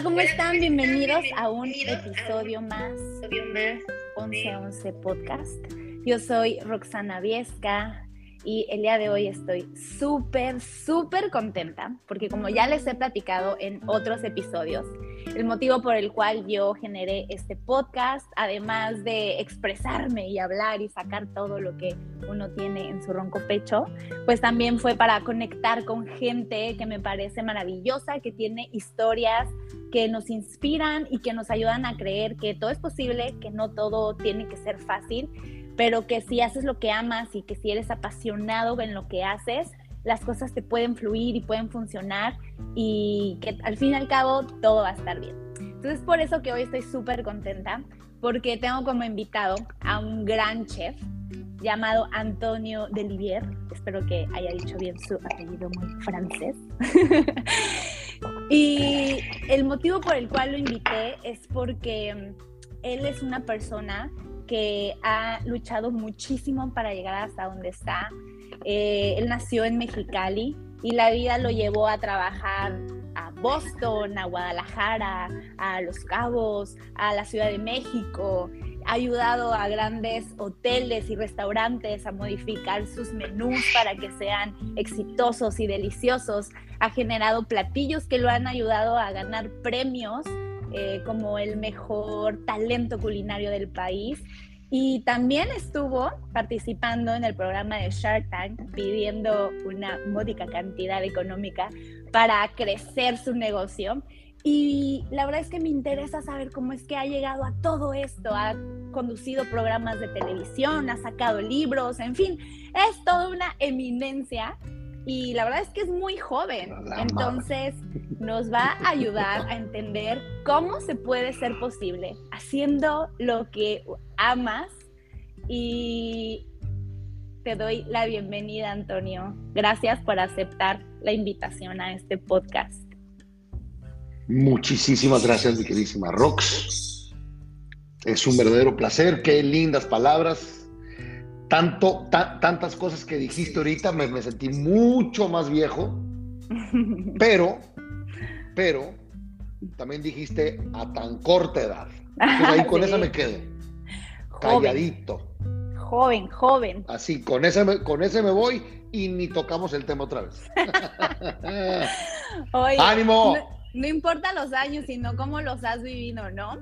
Hola, ¿cómo están? Bienvenidos a un episodio más de 1111 Podcast. Yo soy Roxana Viesca, y el día de hoy estoy súper, súper contenta porque como ya les he platicado en otros episodios, el motivo por el cual yo generé este podcast, además de expresarme y hablar y sacar todo lo que uno tiene en su ronco pecho, pues también fue para conectar con gente que me parece maravillosa, que tiene historias que nos inspiran y que nos ayudan a creer que todo es posible, que no todo tiene que ser fácil pero que si haces lo que amas y que si eres apasionado en lo que haces, las cosas te pueden fluir y pueden funcionar y que al fin y al cabo todo va a estar bien. Entonces por eso que hoy estoy súper contenta porque tengo como invitado a un gran chef llamado Antonio Delivier. Espero que haya dicho bien su apellido muy francés. y el motivo por el cual lo invité es porque él es una persona que ha luchado muchísimo para llegar hasta donde está. Eh, él nació en Mexicali y la vida lo llevó a trabajar a Boston, a Guadalajara, a Los Cabos, a la Ciudad de México. Ha ayudado a grandes hoteles y restaurantes a modificar sus menús para que sean exitosos y deliciosos. Ha generado platillos que lo han ayudado a ganar premios eh, como el mejor talento culinario del país. Y también estuvo participando en el programa de Shark Tank pidiendo una módica cantidad económica para crecer su negocio. Y la verdad es que me interesa saber cómo es que ha llegado a todo esto. Ha conducido programas de televisión, ha sacado libros, en fin, es toda una eminencia y la verdad es que es muy joven. Entonces nos va a ayudar a entender cómo se puede ser posible haciendo lo que amas y te doy la bienvenida, Antonio. Gracias por aceptar la invitación a este podcast. Muchísimas gracias, mi queridísima Rox. Es un verdadero placer. Qué lindas palabras tanto, tantas cosas que dijiste ahorita, me, sentí mucho más viejo, pero, pero, también dijiste a tan corta edad. ahí con esa me quedo. Calladito. Joven, joven. Así, con ese, me, con ese me voy y ni tocamos el tema otra vez. ¡Ánimo! no importa los años, sino cómo los has vivido, ¿no?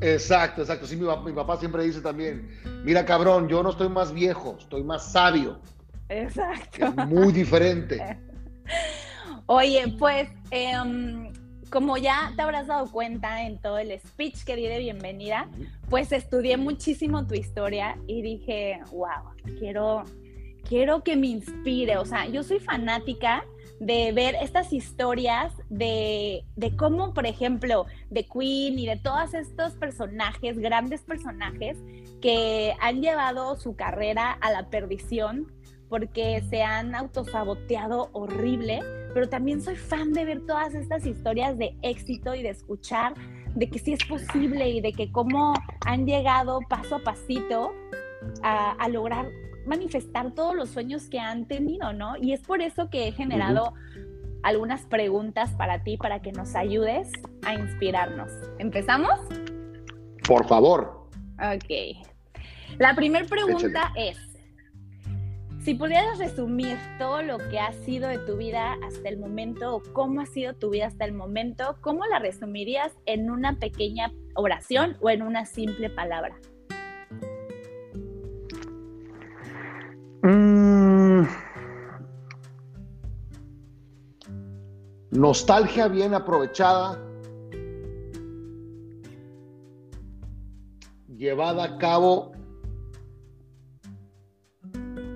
Exacto, exacto. Sí, mi, papá siempre dice también, mira cabrón, yo no estoy más viejo, estoy más sabio. Exacto. muy diferente. Oye, pues em, como ya te habrás dado cuenta en todo el speech que di de bienvenida, pues estudié muchísimo tu historia y dije, wow, quiero, quiero que me inspire. O sea, yo soy fanática de ver estas historias de, cómo, por ejemplo, de Queen y de todos estos personajes, grandes personajes, que han llevado su carrera a la perdición porque se han autosaboteado horrible, pero también soy fan de ver todas estas historias de éxito y de escuchar de que sí es posible y de que cómo han llegado paso a pasito a, a lograr manifestar todos los sueños que han tenido, ¿no? Y es por eso que he generado algunas preguntas para ti, para que nos ayudes a inspirarnos. ¿Empezamos? Por favor. Ok. La primera pregunta es, si pudieras resumir todo lo que ha sido de tu vida hasta el momento o cómo ha sido tu vida hasta el momento, ¿cómo la resumirías en una pequeña oración o en una simple palabra? Mm. Nostalgia bien aprovechada, llevada a cabo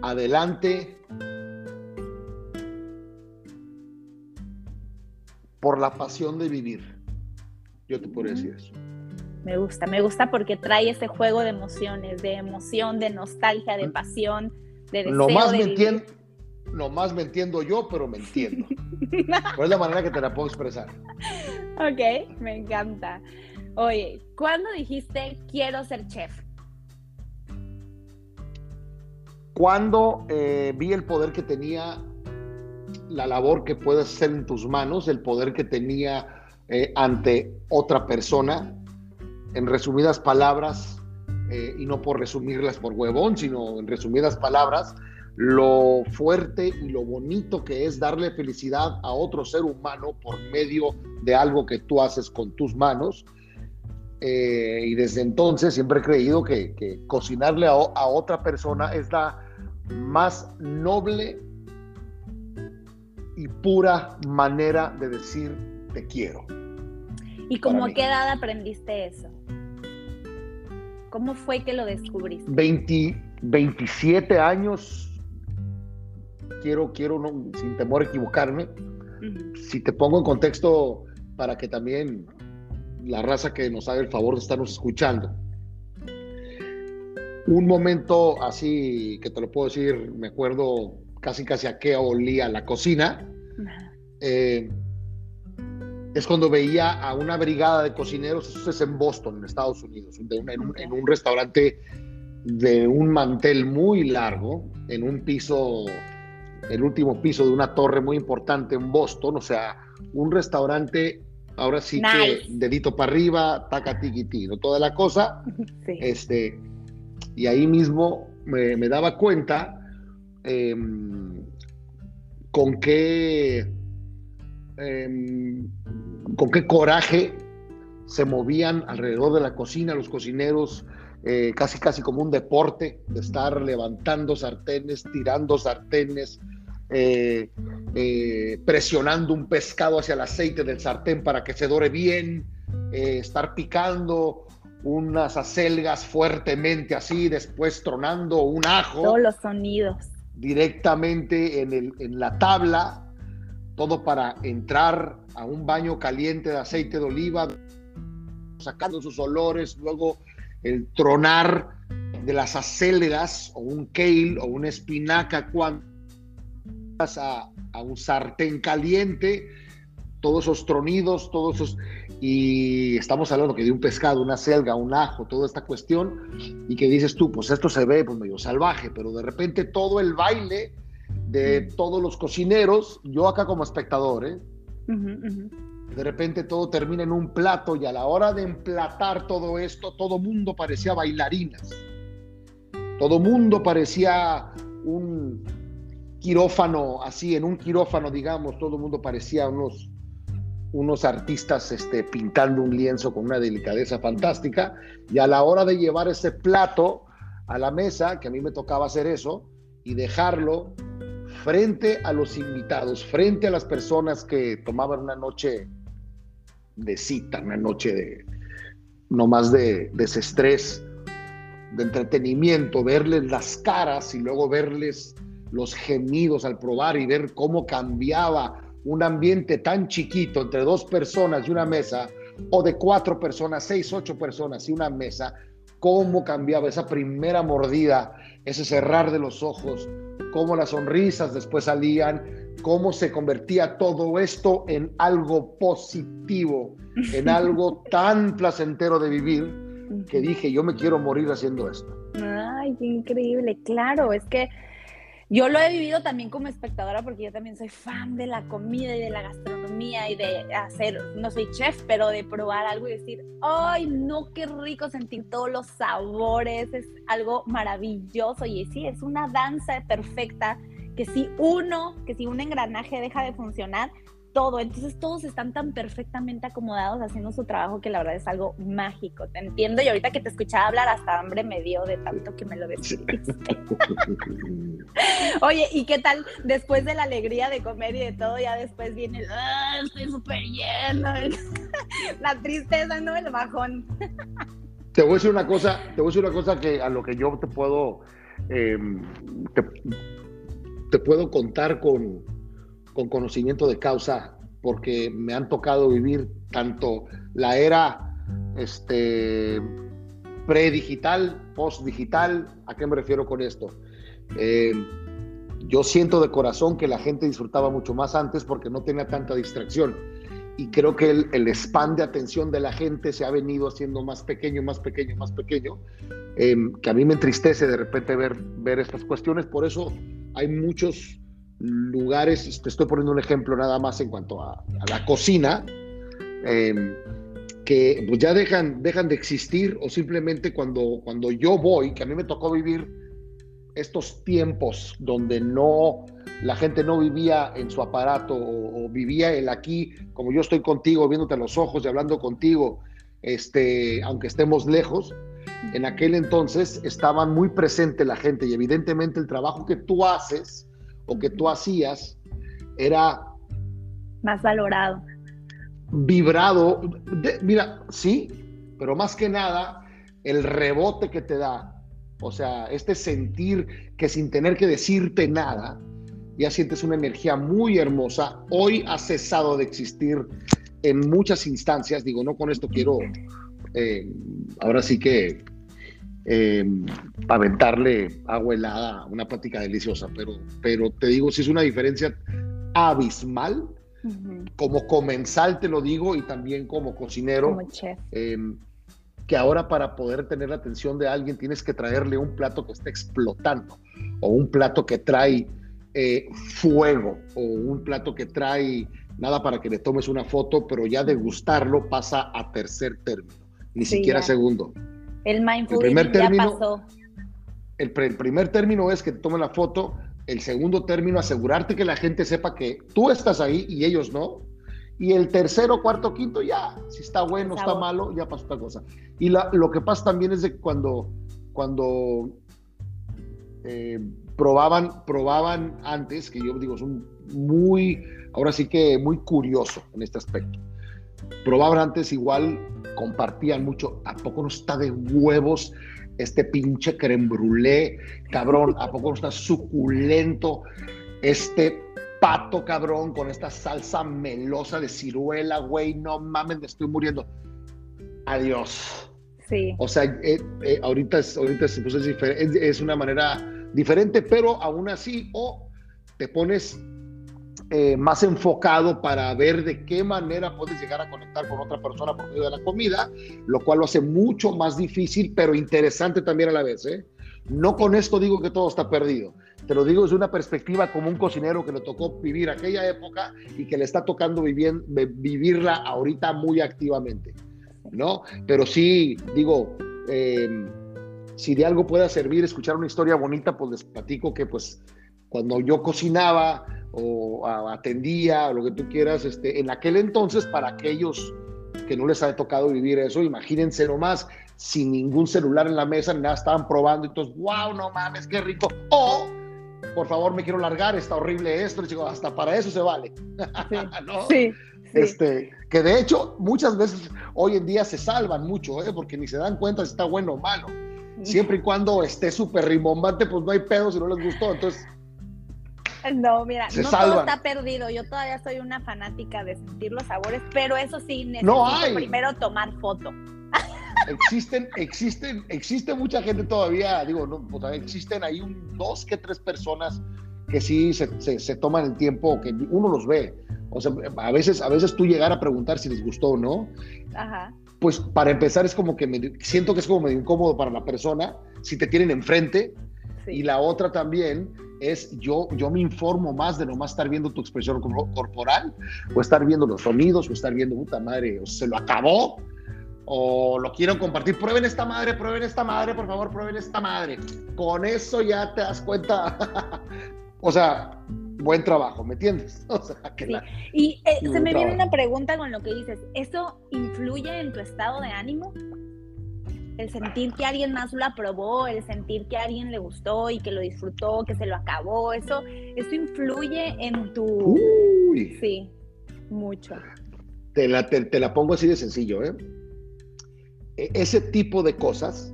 adelante por la pasión de vivir. Yo te podría decir eso. Me gusta, me gusta porque trae ese juego de emociones, de emoción, de nostalgia, de mm. pasión no más me entiendo, más me entiendo yo, pero me entiendo. ¿Cuál es la manera que te la puedo expresar? Ok, me encanta. Oye, ¿cuándo dijiste quiero ser chef? Cuando eh, vi el poder que tenía la labor que puedes hacer en tus manos, el poder que tenía eh, ante otra persona. En resumidas palabras, eh, y no por resumirlas por huevón, sino en resumidas palabras, lo fuerte y lo bonito que es darle felicidad a otro ser humano por medio de algo que tú haces con tus manos. Eh, y desde entonces siempre he creído que, cocinarle a, otra persona es la más noble y pura manera de decir te quiero. ¿Y cómo a qué edad aprendiste eso? ¿Cómo fue que lo descubriste? 27 años, quiero, quiero sin temor a equivocarme. Si te pongo en contexto para que también la raza que nos haga el favor de estarnos escuchando. Un momento así que te lo puedo decir, me acuerdo casi casi a qué olía la cocina. Eh, es cuando veía a una brigada de cocineros, eso es en Boston, en Estados Unidos, en, un, restaurante de un mantel muy largo, en un piso, el último piso de una torre muy importante en Boston, o sea, un restaurante, ahora sí que dedito para arriba, taca tiquitino, toda la cosa, este, y ahí mismo me, daba cuenta em, con qué Em, con qué coraje se movían alrededor de la cocina los cocineros, eh, casi casi como un deporte, de estar levantando sartenes, tirando sartenes, eh, eh, presionando un pescado hacia el aceite del sartén para que se dore bien, estar picando unas acelgas fuertemente así, después tronando un ajo. Todos los sonidos. Directamente en, el, en la tabla todo para entrar a un baño caliente de aceite de oliva, sacando sus olores, luego el tronar de las acelgas o un kale o una espinaca cuando vas a, a un sartén caliente, todos esos tronidos, todos esos, y estamos hablando que de un pescado, una selga, un ajo, toda esta cuestión, y que dices tú, pues esto se ve pues medio salvaje, pero de repente todo el baile de todos los cocineros, yo acá como espectador, ¿eh? De repente todo termina en un plato y a la hora de emplatar todo esto, todo mundo parecía bailarinas. Todo mundo parecía un quirófano, así, en un quirófano, digamos, todo mundo parecía unos, unos artistas este, pintando un lienzo con una delicadeza fantástica. Y a la hora de llevar ese plato a la mesa, que a mí me tocaba hacer eso, y dejarlo frente a los invitados, frente a las personas que tomaban una noche de cita, una noche de no más de desestrés, de entretenimiento, verles las caras y luego verles los gemidos al probar y ver cómo cambiaba un ambiente tan chiquito entre dos personas y una mesa, o de cuatro personas, seis, ocho personas y una mesa, cómo cambiaba esa primera mordida, ese cerrar de los ojos, cómo las sonrisas después salían, cómo se convertía todo esto en algo positivo, en algo tan placentero de vivir, que dije, yo me quiero morir haciendo esto. Ay, qué increíble, claro, es que yo lo he vivido también como espectadora porque yo también soy fan de la comida y de la gastronomía y de hacer, no soy chef, pero de probar algo y decir, ay, no, qué rico sentir todos los sabores, es algo maravilloso y sí, es una danza perfecta que si uno, que si un engranaje deja de funcionar, todo. Entonces todos están tan perfectamente acomodados haciendo su trabajo que la verdad es algo mágico. Te entiendo y ahorita que te escuchaba hablar hasta hambre me dio de tanto que me lo describiste. Oye, ¿y qué tal después de la alegría de comer y de todo? Ya después viene el, ah, estoy súper lleno, la tristeza, ¿no? El bajón. te voy a decir una cosa, te voy a decir una cosa que a lo que yo te puedo, em, te puedo contar con con conocimiento de causa, porque me han tocado vivir tanto la era este, pre-digital, post-digital. ¿A qué me refiero con esto? Eh, yo siento de corazón que la gente disfrutaba mucho más antes porque no tenía tanta distracción. Y creo que el, el span de atención de la gente se ha venido haciendo más pequeño, más pequeño, más pequeño, eh, que a mí me entristece de repente ver, ver estas cuestiones. Por eso hay muchos lugares, te estoy poniendo un ejemplo nada más en cuanto a, la cocina, em, que pues ya dejan, dejan de existir o simplemente cuando, cuando yo voy, que a mí me tocó vivir estos tiempos donde no la gente no vivía en su aparato o, vivía el aquí, como yo estoy contigo, viéndote a los ojos y hablando contigo, este, aunque estemos lejos, en aquel entonces estaban muy presente la gente y evidentemente el trabajo que tú haces o que tú hacías era más valorado. Vibrado, mira, sí, pero más que nada el rebote que te da, o sea, este sentir que sin tener que decirte nada, ya sientes una energía muy hermosa. Hoy ha cesado de existir en muchas instancias, digo, no con esto quiero, eh, ahora sí que eh, aventarle agua helada, una plática deliciosa, pero, pero te digo, si es una diferencia abismal, como comensal te lo digo y también como cocinero, em, que ahora para poder tener la atención de alguien tienes que traerle un plato que esté explotando o un plato que trae eh, fuego o un plato que trae nada para que le tomes una foto, pero ya degustarlo pasa a tercer término, ni siquiera segundo. El mindfulness primer término, ya pasó. El, primer término es que te tomen la foto, el segundo término, asegurarte que la gente sepa que tú estás ahí y ellos no. Y el tercero, cuarto, quinto, ya, si está bueno, está, malo, ya pasó otra cosa. Y lo que pasa también es de cuando, cuando eh, probaban, probaban antes, que yo digo, son muy, ahora sí que muy curioso en este aspecto. Probaban antes igual, compartían mucho, ¿a poco no está de huevos este pinche creme brûlée, cabrón? ¿A poco no está suculento este pato, cabrón, con esta salsa melosa de ciruela, güey? No mames, me estoy muriendo. Adiós. Sí. O sea, eh, eh, ahorita, es, ahorita es, pues es una manera diferente, pero aún así, o te pones eh, más enfocado para ver de qué manera puedes llegar a conectar con otra persona por medio de la comida, lo cual lo hace mucho más difícil, pero interesante también a la vez. ¿eh? No con esto digo que todo está perdido, te lo digo desde una perspectiva como un cocinero que le tocó vivir aquella época y que le está tocando vivir, vivirla ahorita muy activamente, ¿no? Pero sí, digo, eh, si de algo pueda servir escuchar una historia bonita, pues les platico que pues cuando yo cocinaba o atendía o lo que tú quieras, este, en aquel entonces para aquellos que no les ha tocado vivir eso, imagínense nomás, sin ningún celular en la mesa, nada, estaban probando y entonces, wow, no mames, qué rico. O, por favor, me quiero largar, está horrible esto, les digo, hasta para eso se vale. sí. Este, que de hecho muchas veces hoy en día se salvan mucho, ¿eh? porque ni se dan cuenta si está bueno o malo siempre y cuando esté súper rimbombante, pues no hay pedo si no les gustó. Entonces. No, mira, no todo está perdido. Yo todavía soy una fanática de sentir los sabores, pero eso sí, necesito primero tomar foto. Existen, existen, existe mucha gente todavía, digo, no, existen ahí un, dos que tres personas que sí se, se, toman el tiempo, que uno los ve. O sea, a veces, a veces tú llegar a preguntar si les gustó o no. Ajá pues para empezar es como que siento que es como medio incómodo para la persona si te tienen enfrente. Y la otra también es yo, yo me informo más de nomás estar viendo tu expresión corporal o estar viendo los sonidos o estar viendo, puta madre, o se lo acabó o lo quiero compartir. Prueben esta madre, prueben esta madre, por favor, prueben esta madre. Con eso ya te das cuenta. o sea, buen trabajo, ¿me entiendes? O sea, que y eh, se me viene una pregunta con lo que dices, ¿eso influye en tu estado de ánimo? El sentir que alguien más lo aprobó, el sentir que a alguien le gustó y que lo disfrutó, que se lo acabó, eso, eso influye en tu... Uy. Sí, mucho. Te la, te la pongo así de sencillo, ¿eh? E, ese tipo de cosas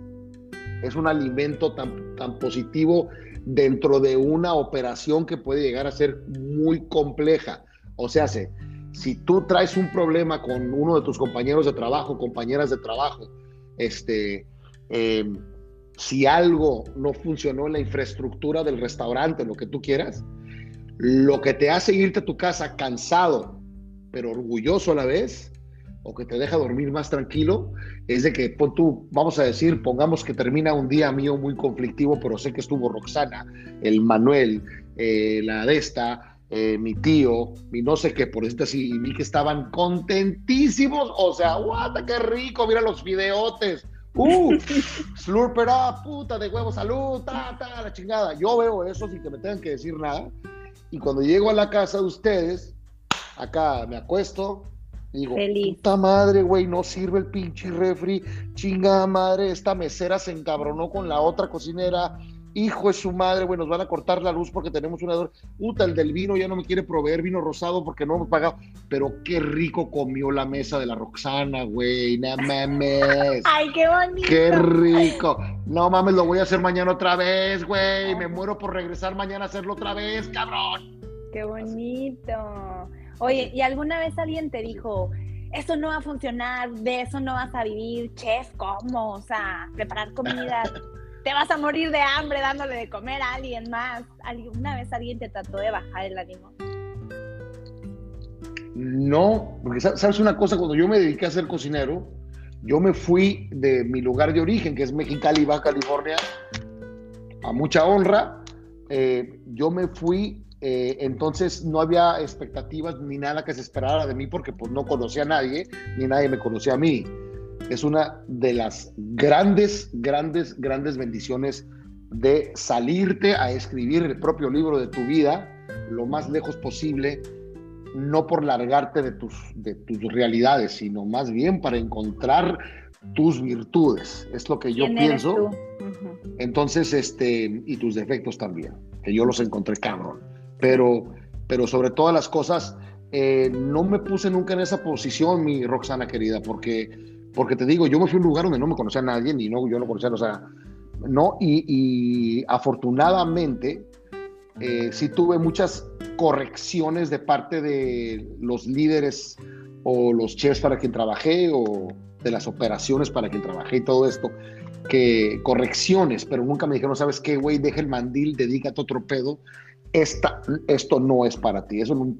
es un alimento tan, tan positivo dentro de una operación que puede llegar a ser muy compleja. O sea, si tú traes un problema con uno de tus compañeros de trabajo, compañeras de trabajo, este, em, si algo no funcionó en la infraestructura del restaurante, lo que tú quieras, lo que te hace irte a tu casa cansado, pero orgulloso a la vez, o que te deja dormir más tranquilo, es de que tú, vamos a decir, pongamos que termina un día mío muy conflictivo, pero sé que estuvo Roxana, el Manuel, eh, la de esta, eh, mi tío, mi no sé qué, por esto así, y vi que estaban contentísimos. O sea, guata, qué rico, mira los videotes. Uh, slurper puta de huevo, salud, ta, ta, la chingada. Yo veo eso sin que me tengan que decir nada. Y cuando llego a la casa de ustedes, acá me acuesto, digo, puta madre, güey, no sirve el pinche refri, chingada madre, esta mesera se encabronó con la otra cocinera, hijo de su madre, güey, nos van a cortar la luz porque tenemos una... Puta, el del vino ya no me quiere proveer vino rosado porque no hemos pagado. Pero qué rico comió la mesa de la Roxana, güey, no mames. Ay, qué bonito. Qué rico. No mames, lo voy a hacer mañana otra vez, güey. Me muero por regresar mañana a hacerlo otra vez, cabrón. Qué bonito. Oye, ¿y alguna vez alguien te dijo, eso no va a funcionar, de eso no vas a vivir, chef, ¿cómo? O sea, preparar comida te vas a morir de hambre dándole de comer a alguien más. ¿Alguna vez alguien te trató de bajar el ánimo? No, porque sabes una cosa, cuando yo me dediqué a ser cocinero, yo me fui de mi lugar de origen, que es Mexicali, Baja California, a mucha honra. Eh, yo me fui, eh, entonces no había expectativas ni nada que se esperara de mí porque pues no conocía a nadie, ni nadie me conocía a mí es una de las grandes, grandes, grandes bendiciones de salirte a escribir el propio libro de tu vida lo más lejos posible, no por largarte de tus, de tus realidades, sino más bien para encontrar tus virtudes. Es lo que yo pienso. Entonces, este, y tus defectos también, que yo los encontré cabrón. Pero, pero sobre todas las cosas, eh, no me puse nunca en esa posición, mi Roxana querida, porque porque te digo, yo me fui a un lugar donde no me conocía a nadie, ni no, yo no conocía, o sea, no, y, afortunadamente eh, sí tuve muchas correcciones de parte de los líderes o los chefs para quien trabajé o de las operaciones para quien trabajé y todo esto, que correcciones, pero nunca me dijeron, ¿sabes qué, güey? Deja el mandil, dedícate otro pedo. Esta, esto no es para ti. Eso no,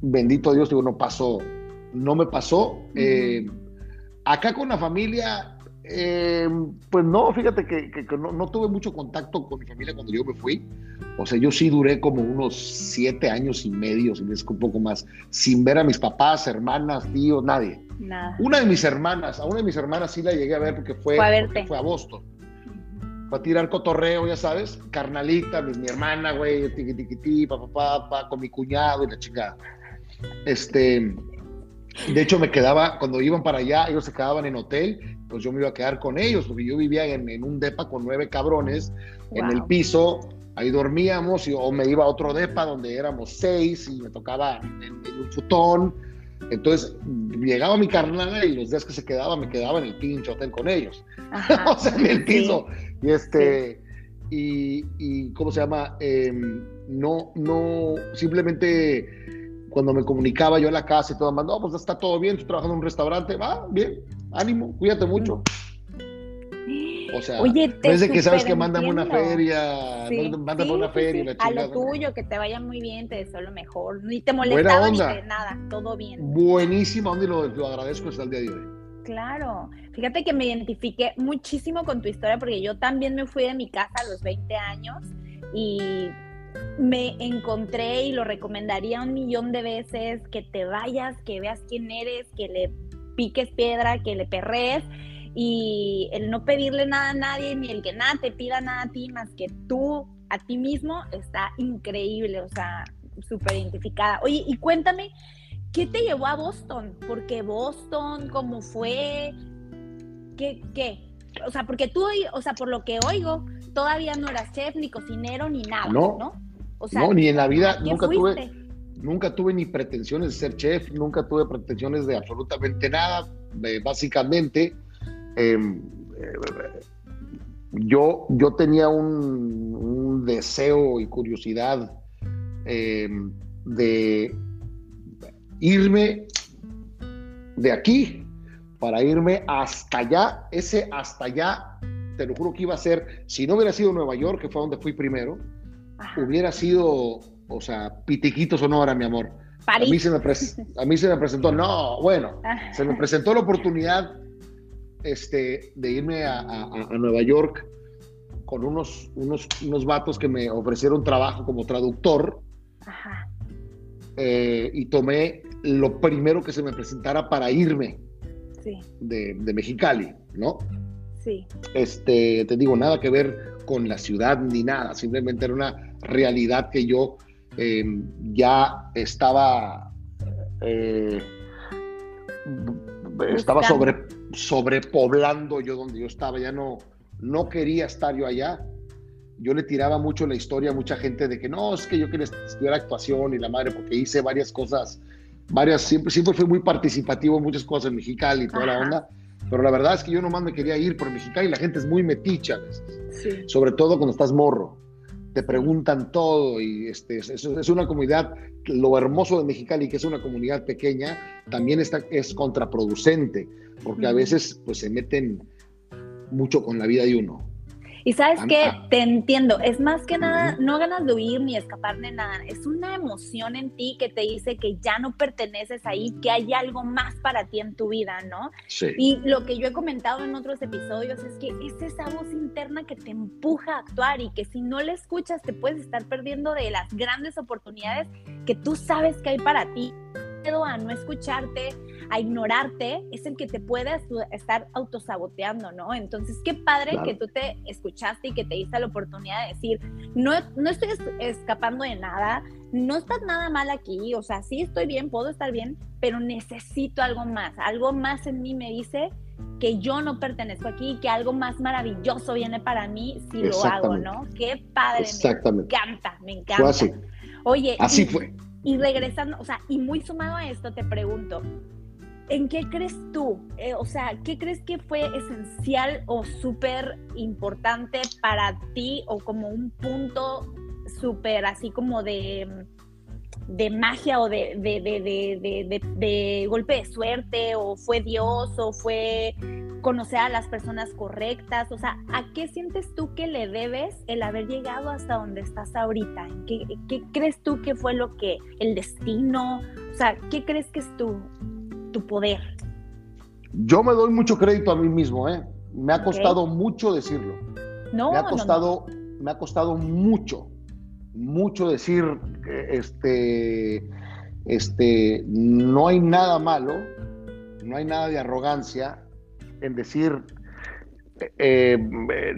bendito Dios, digo, no pasó, no me pasó. Eh, Acá con la familia, eh, pues no, fíjate que, no, tuve mucho contacto con mi familia cuando yo me fui. O sea, yo sí duré como unos siete años y medio, si es un poco más, sin ver a mis papás, hermanas, tíos, nadie. Nada. Una de mis hermanas, a una de mis hermanas sí la llegué a ver porque fue, fue, a, fue a Boston. Fue a tirar cotorreo, ya sabes, carnalita, mi, mi hermana, güey, tiqui, tiqui, papá, papá, con mi cuñado y la chingada. Este, de hecho, me quedaba, cuando iban para allá, ellos se quedaban en hotel, pues yo me iba a quedar con ellos, porque yo vivía en, un depa con nueve cabrones en el piso, ahí dormíamos, y, o me iba a otro depa donde éramos seis y me tocaba en, un futón. Entonces, llegaba mi carnal y los días que se quedaba, me quedaba en el pinche hotel con ellos. o sea, en el piso. Y este, y, y, ¿cómo se llama? Em, no, no, simplemente cuando me comunicaba yo a la casa y todo, no, pues está todo bien, estoy trabajando en un restaurante, va, bien, ánimo, cuídate mucho. O sea, Oye, no es de que sabes que mándame una feria, mándame una feria. La a lo tuyo, que te vaya muy bien, te deseo lo mejor. Ni te molestaba ni te, nada, todo bien. Buenísima onda y lo, lo agradezco hasta el día de hoy. Claro, fíjate que me identifiqué muchísimo con tu historia porque yo también me fui de mi casa a los 20 años y me encontré y lo recomendaría un millón de veces, que te vayas, que veas quién eres, que le piques piedra, que le perres y el no pedirle nada a nadie, ni el que nada te pida nada a ti más que tú a ti mismo, está increíble, o sea, súper identificada. Oye, y cuéntame, ¿qué te llevó a Boston? ¿Por qué Boston? ¿Cómo fue? ¿Qué? qué? O sea, porque tú, o sea, por lo que oigo, todavía no eras chef, ni cocinero, ni nada, ¿no? ¿no? O sea, no, ni en la vida, nunca tuve, nunca tuve ni pretensiones de ser chef, nunca tuve pretensiones de absolutamente nada. básicamente, em, eh, yo, yo tenía un, deseo y curiosidad em, de irme de aquí para irme hasta allá. Ese hasta allá, te lo juro que iba a ser, si no hubiera sido Nueva York, que fue donde fui primero, hubiera sido, o sea, pitiquito sonora, mi amor. A mí, se me a mí se me presentó, no, bueno, ah. se me presentó la oportunidad este, de irme a, Nueva York con unos, unos, unos vatos que me ofrecieron trabajo como traductor Ajá. Eh, y tomé lo primero que se me presentara para irme Sí, de, de Mexicali, ¿no? Sí. Este, te digo, nada que ver con la ciudad ni nada, simplemente era una realidad que yo eh, ya estaba, eh, estaba sobre, sobrepoblando yo donde yo estaba, ya no, no quería estar yo allá. Yo le tiraba mucho la historia a mucha gente de que no, es que yo quería estudiar actuación y la madre, porque hice varias cosas, varias, siempre, siempre fui muy participativo en muchas cosas en Mexicali y toda la onda, pero la verdad es que yo nomás me quería ir por Mexicali y la gente es muy meticha a veces Sí. sobre todo cuando estás morro. Te preguntan todo y este, es, es- una comunidad, lo hermoso de Mexicali, que es una comunidad pequeña, también está, es contraproducente, porque a veces pues se meten mucho con la vida de uno. Y sabes ah. te entiendo, es más que nada, no ganas de huir ni escapar de nada, es una emoción en ti que te dice que ya no perteneces ahí, que hay algo más para ti en tu vida, ¿no? Sí. Y lo que yo he comentado en otros episodios es que es esa voz interna que te empuja a actuar y que si no la escuchas te puedes estar perdiendo de las grandes oportunidades que tú sabes que hay para ti. Miedo a no escucharte, a ignorarte, es el que te puede asu- estar autosaboteando, ¿no? Entonces, qué padre Claro. que tú te escuchaste y que te diste la oportunidad de decir, no, no estoy es- escapando de nada, no estás nada mal aquí, o sea, sí estoy bien, puedo estar bien, pero necesito algo más, algo más en mí me dice que yo no pertenezco aquí, que algo más maravilloso viene para mí si lo hago. ¿no? Qué padre, me Exactamente. encanta, me encanta. Fue así. Oye, Así y- fue. Y regresando, o sea, y muy sumado a esto, te pregunto, ¿en qué crees tú? Eh, o sea, ¿qué crees que fue esencial o súper importante para ti o como un punto súper así como de, de magia o de, golpe de suerte o fue Dios o fue conocer a las personas correctas? O sea, ¿a qué sientes tú que le debes el haber llegado hasta donde estás ahorita? ¿En ¿Qué, qué crees tú que fue lo que, el destino? O sea, ¿qué crees que es tu, tu poder? Yo me doy mucho crédito a mí mismo, ¿eh? Me ha costado mucho decirlo. No, me ha no, no. costado, me ha costado mucho, mucho decir, este, este, no hay nada malo, no hay nada de arrogancia en decir, eh, eh,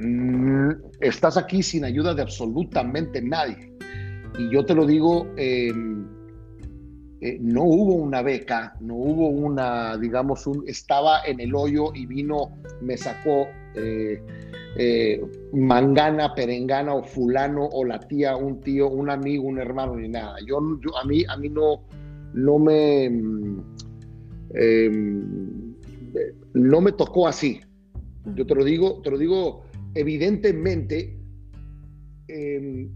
estás aquí sin ayuda de absolutamente nadie. Y yo te lo digo, eh, eh, no hubo una beca, no hubo una, digamos, un, estaba en el hoyo y vino, me sacó eh, mangana, perengana o fulano o la tía, un tío, un amigo, un hermano, ni nada. Yo, yo a mí, a mí no, no me, mm, em, no me tocó así. Yo te lo digo, te lo digo evidentemente. em,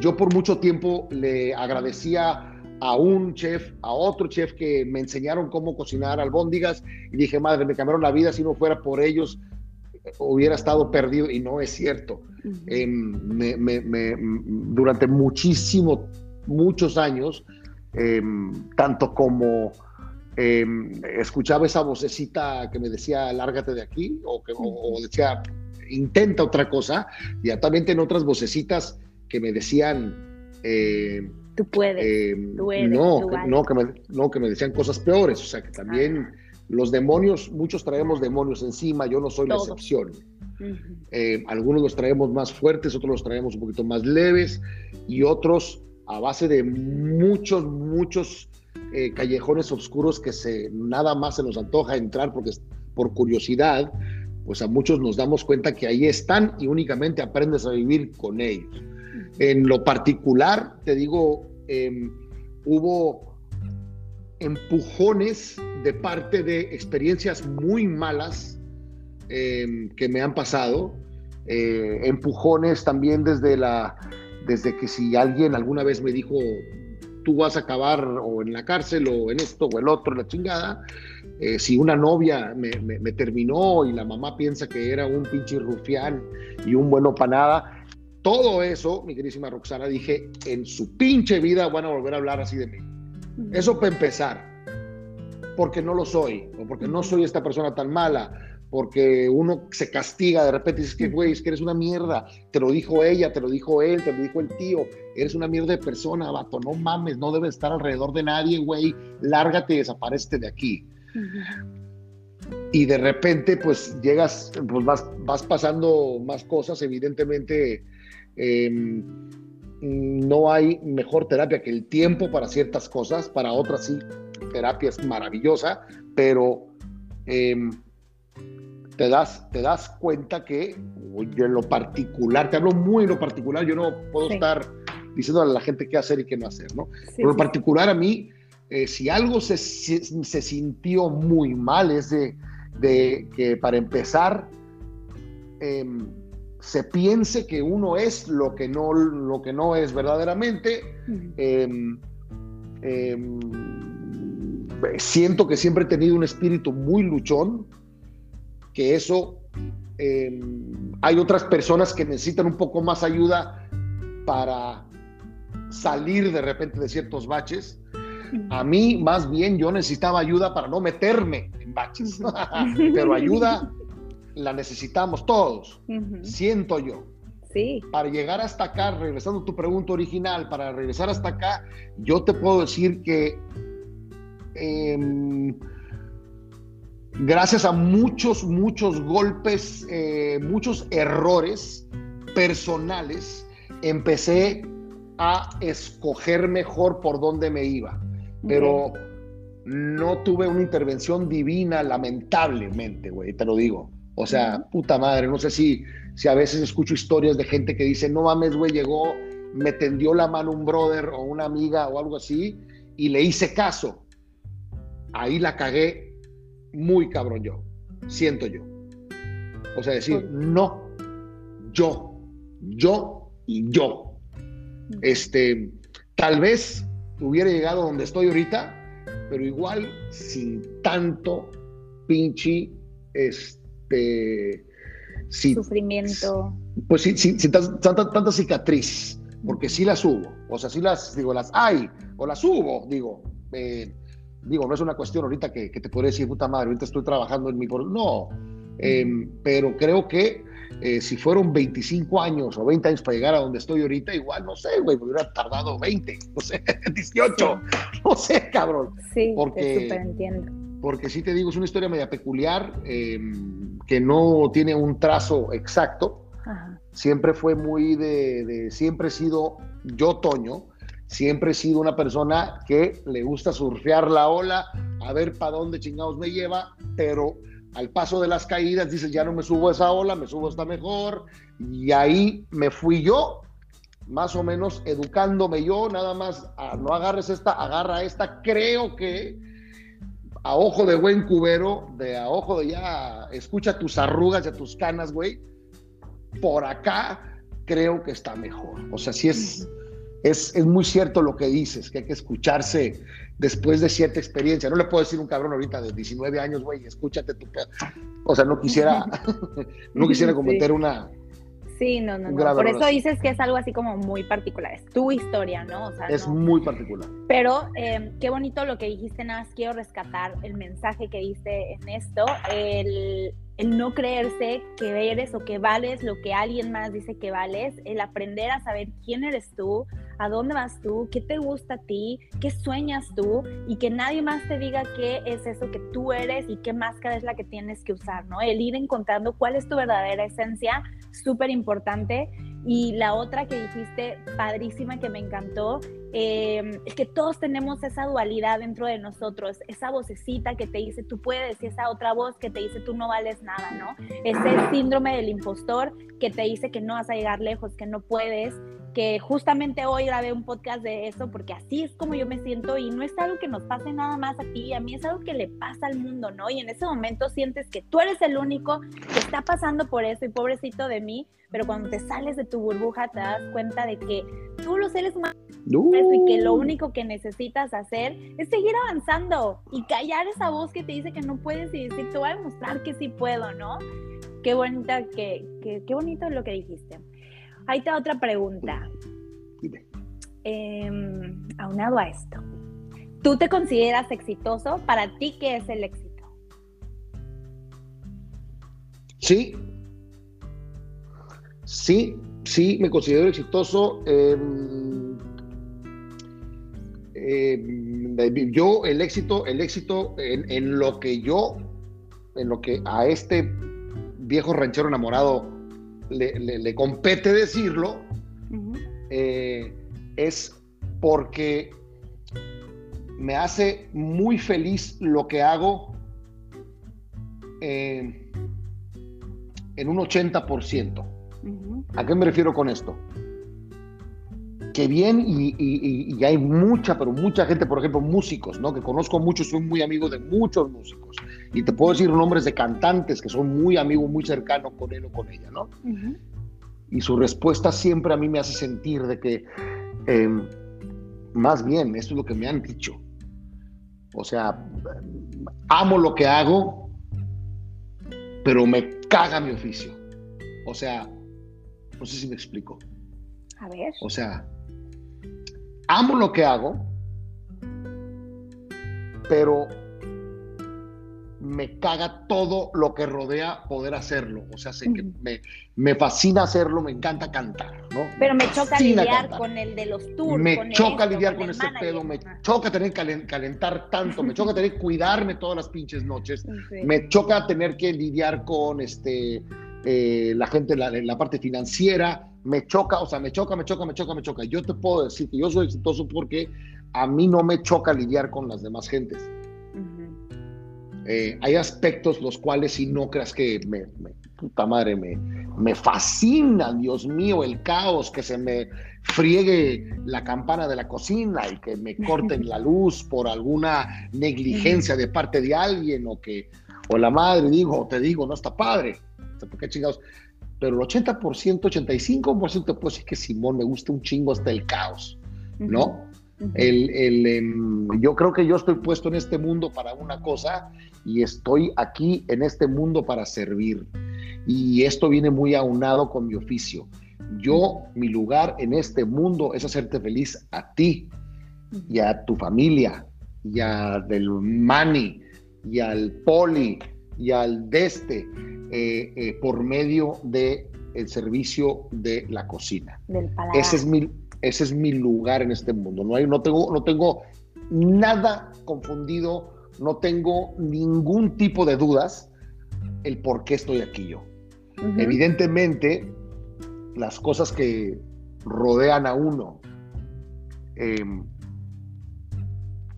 yo por mucho tiempo le agradecía a un chef, a otro chef que me enseñaron cómo cocinar albóndigas y dije, madre, me cambiaron la vida, si no fuera por ellos hubiera estado perdido y no es cierto. Ujú. Eh, me- me- me- m- durante muchísimo, muchos años, eh, tanto como eh, escuchaba esa vocecita que me decía, lárgate de aquí, o, que, o- o decía, intenta otra cosa, y también tenía otras vocecitas que me decían, eh, Tú puedes. tú eres, no, tú no, que me, no, que me decían cosas peores, o sea, que también los demonios, muchos traemos demonios encima, yo no soy la excepción. Eh, algunos los traemos más fuertes, otros los traemos un poquito más leves y otros a base de muchos, muchos eh, callejones oscuros que se, nada más se nos antoja entrar porque por curiosidad, pues a muchos nos damos cuenta que ahí están y únicamente aprendes a vivir con ellos. En lo particular, te digo, eh, hubo empujones de parte de experiencias muy malas eh, que me han pasado, eh, empujones también desde la, desde que si alguien alguna vez me dijo, tú vas a acabar o en la cárcel o en esto o el otro, la chingada, eh, si una novia me, me- terminó y la mamá piensa que era un pinche rufián y un bueno para nada, todo eso, mi querísima Roxana, dije, en su pinche vida van a volver a hablar así de mí. Eso para empezar, porque no lo soy, o porque no soy esta persona tan mala, porque uno se castiga de repente y dices que, güey, es que eres una mierda, te lo dijo ella, te lo dijo él, te lo dijo el tío, eres una mierda de persona, vato, no mames, no debes estar alrededor de nadie, güey, lárgate y desaparece de aquí. Y de repente, pues llegas, pues vas, vas pasando más cosas, evidentemente. Em, no hay mejor terapia que el tiempo para ciertas cosas, para otras sí, terapia es maravillosa, pero em, te das, te das cuenta que en lo particular, te hablo muy en lo particular, yo no puedo estar diciendo a la gente qué hacer y qué no hacer, ¿no? en lo particular a mí, eh, si algo se, se, sintió muy mal es de, de que para empezar em, se piense que uno es lo que no, lo que no es verdaderamente. Em, em, siento que siempre he tenido un espíritu muy luchón, que eso em, hay otras personas que necesitan un poco más ayuda para salir de repente de ciertos baches. A mí, más bien, yo necesitaba ayuda para no meterme en baches, pero ayuda la necesitamos todos, siento yo. Sí. Para llegar hasta acá, regresando a tu pregunta original, para regresar hasta acá, yo te puedo decir que em, gracias a muchos, muchos golpes, eh, muchos errores personales, empecé a escoger mejor por dónde me iba. Pero no tuve una intervención divina, lamentablemente, güey, te lo digo. O sea, puta madre, no sé si, si a veces escucho historias de gente que dice, no mames, güey, llegó, me tendió la mano un brother o una amiga o algo así y le hice caso. Ahí la cagué muy cabrón yo, siento yo. O sea, decir, no, yo, yo y yo. Este, tal vez hubiera llegado donde estoy ahorita, pero igual sin tanto pinche, este, sufrimiento. Pues sí, sí, tanta, tanta cicatriz, porque sí las hubo, o sea, sí las, digo, las hay, o las hubo, digo, eh, digo, no es una cuestión ahorita que, te podría decir, puta madre, ahorita estoy trabajando en mi... No, em, pero creo que eh, si fueron 25 años o 20 años para llegar a donde estoy ahorita, igual, no sé, güey, me hubiera tardado 20, no sé, 18, no sé, cabrón. Sí, porque, te entiendo. Porque sí te digo, es una historia media peculiar. Eh, que no tiene un trazo exacto. Siempre fue muy de, siempre he sido yo, Toño, siempre he sido una persona que le gusta surfear la ola, a ver para dónde chingados me lleva, pero al paso de las caídas dices, ya no me subo a esa ola, me subo esta mejor, y ahí me fui yo, más o menos educándome yo, nada más, no agarres esta, agarra esta, creo que a ojo de buen cubero, de a ojo de ya, escucha tus arrugas y tus canas, güey, por acá creo que está mejor. O sea, sí es, es, es muy cierto lo que dices, que hay que escucharse después de cierta experiencia. No le puedo decir un cabrón ahorita de 19 años, güey, escúchate tu... O sea, no quisiera, no quisiera cometer una, Sí, no, no, no. Por eso dices que es algo así como muy particular. Es tu historia, ¿no? O sea, es muy particular. Pero eh, qué bonito lo que dijiste, nada más quiero rescatar el mensaje que diste en esto. El, el no creerse que eres o que vales lo que alguien más dice que vales, el aprender a saber quién eres tú, a dónde vas tú, qué te gusta a ti, qué sueñas tú y que nadie más te diga qué es eso que tú eres y qué máscara es la que tienes que usar, ¿no? El ir encontrando cuál es tu verdadera esencia, súper importante. Y la otra que dijiste, padrísima, que me encantó, eh, es que todos tenemos esa dualidad dentro de nosotros, esa vocecita que te dice tú puedes y esa otra voz que te dice tú no vales nada, ¿no? Ese síndrome del impostor que te dice que no vas a llegar lejos, que no puedes, que justamente hoy grabé un podcast de eso porque así es como yo me siento y no es algo que nos pase nada más a ti, a mí es algo que le pasa al mundo, ¿no? Y en ese momento sientes que tú eres el único que está pasando por eso y pobrecito de mí, pero cuando te sales de tu burbuja te das cuenta de que tú los seres humanos y que lo único que necesitas hacer es seguir avanzando y callar esa voz que te dice que no puedes y decir, te voy a demostrar que sí puedo, ¿no? Qué bonita, que, qué bonito lo que dijiste. Ahí está otra pregunta. Em, aunado a esto, ¿tú te consideras exitoso? ¿Para ti qué es el éxito? Sí. Sí, sí, me considero exitoso. Em, em, yo, el éxito, el éxito en, lo que yo, en lo que a este viejo ranchero enamorado le, compete decirlo, eh, es porque me hace muy feliz lo que hago eh, en un 80%. ¿A qué me refiero con esto? Que bien, y, hay mucha, pero mucha gente, por ejemplo, músicos, ¿no? Que conozco mucho, soy muy amigo de muchos músicos. Y te puedo decir nombres de cantantes que son muy amigos, muy cercanos con él o con ella, ¿no? Y su respuesta siempre a mí me hace sentir de que, em, más bien, esto es lo que me han dicho. O sea, amo lo que hago, pero me caga mi oficio. O sea, no sé si me explico. A ver. O sea, amo lo que hago, pero me caga todo lo que rodea poder hacerlo. O sea, sé que me, fascina hacerlo, me encanta cantar, ¿no? Pero me choca lidiar con el de los tours. Me choca lidiar con, ese pedo, me choca tener que calentar tanto, me choca tener que cuidarme todas las pinches noches, me choca tener que lidiar con este eh, la gente en la, parte financiera, me choca, o sea, me choca, me choca, me choca, me choca. Yo te puedo decir que yo soy exitoso porque a mí no me choca lidiar con las demás gentes. Eh, hay aspectos los cuales si no creas que me, puta madre, me, me fascina, Dios mío, el caos, que se me friegue la campana de la cocina y que me corten la luz por alguna negligencia de parte de alguien o que, o la madre digo, te digo, no está padre, ¿por qué chingados? Pero el 80%, 85% pues es que Simón me gusta un chingo hasta el caos, ¿no? el, em, yo creo que yo estoy puesto en este mundo para una cosa y estoy aquí en este mundo para servir. Y esto viene muy aunado con mi oficio. Yo, mi lugar en este mundo es hacerte feliz a ti y a tu familia y a del Mani y al Poli y al Deste eh, eh, por medio de el servicio de la cocina. Ese es mi ese es mi lugar en este mundo. No hay no tengo no tengo nada confundido no tengo ningún tipo de dudas el por qué estoy aquí yo. Evidentemente, las cosas que rodean a uno, em,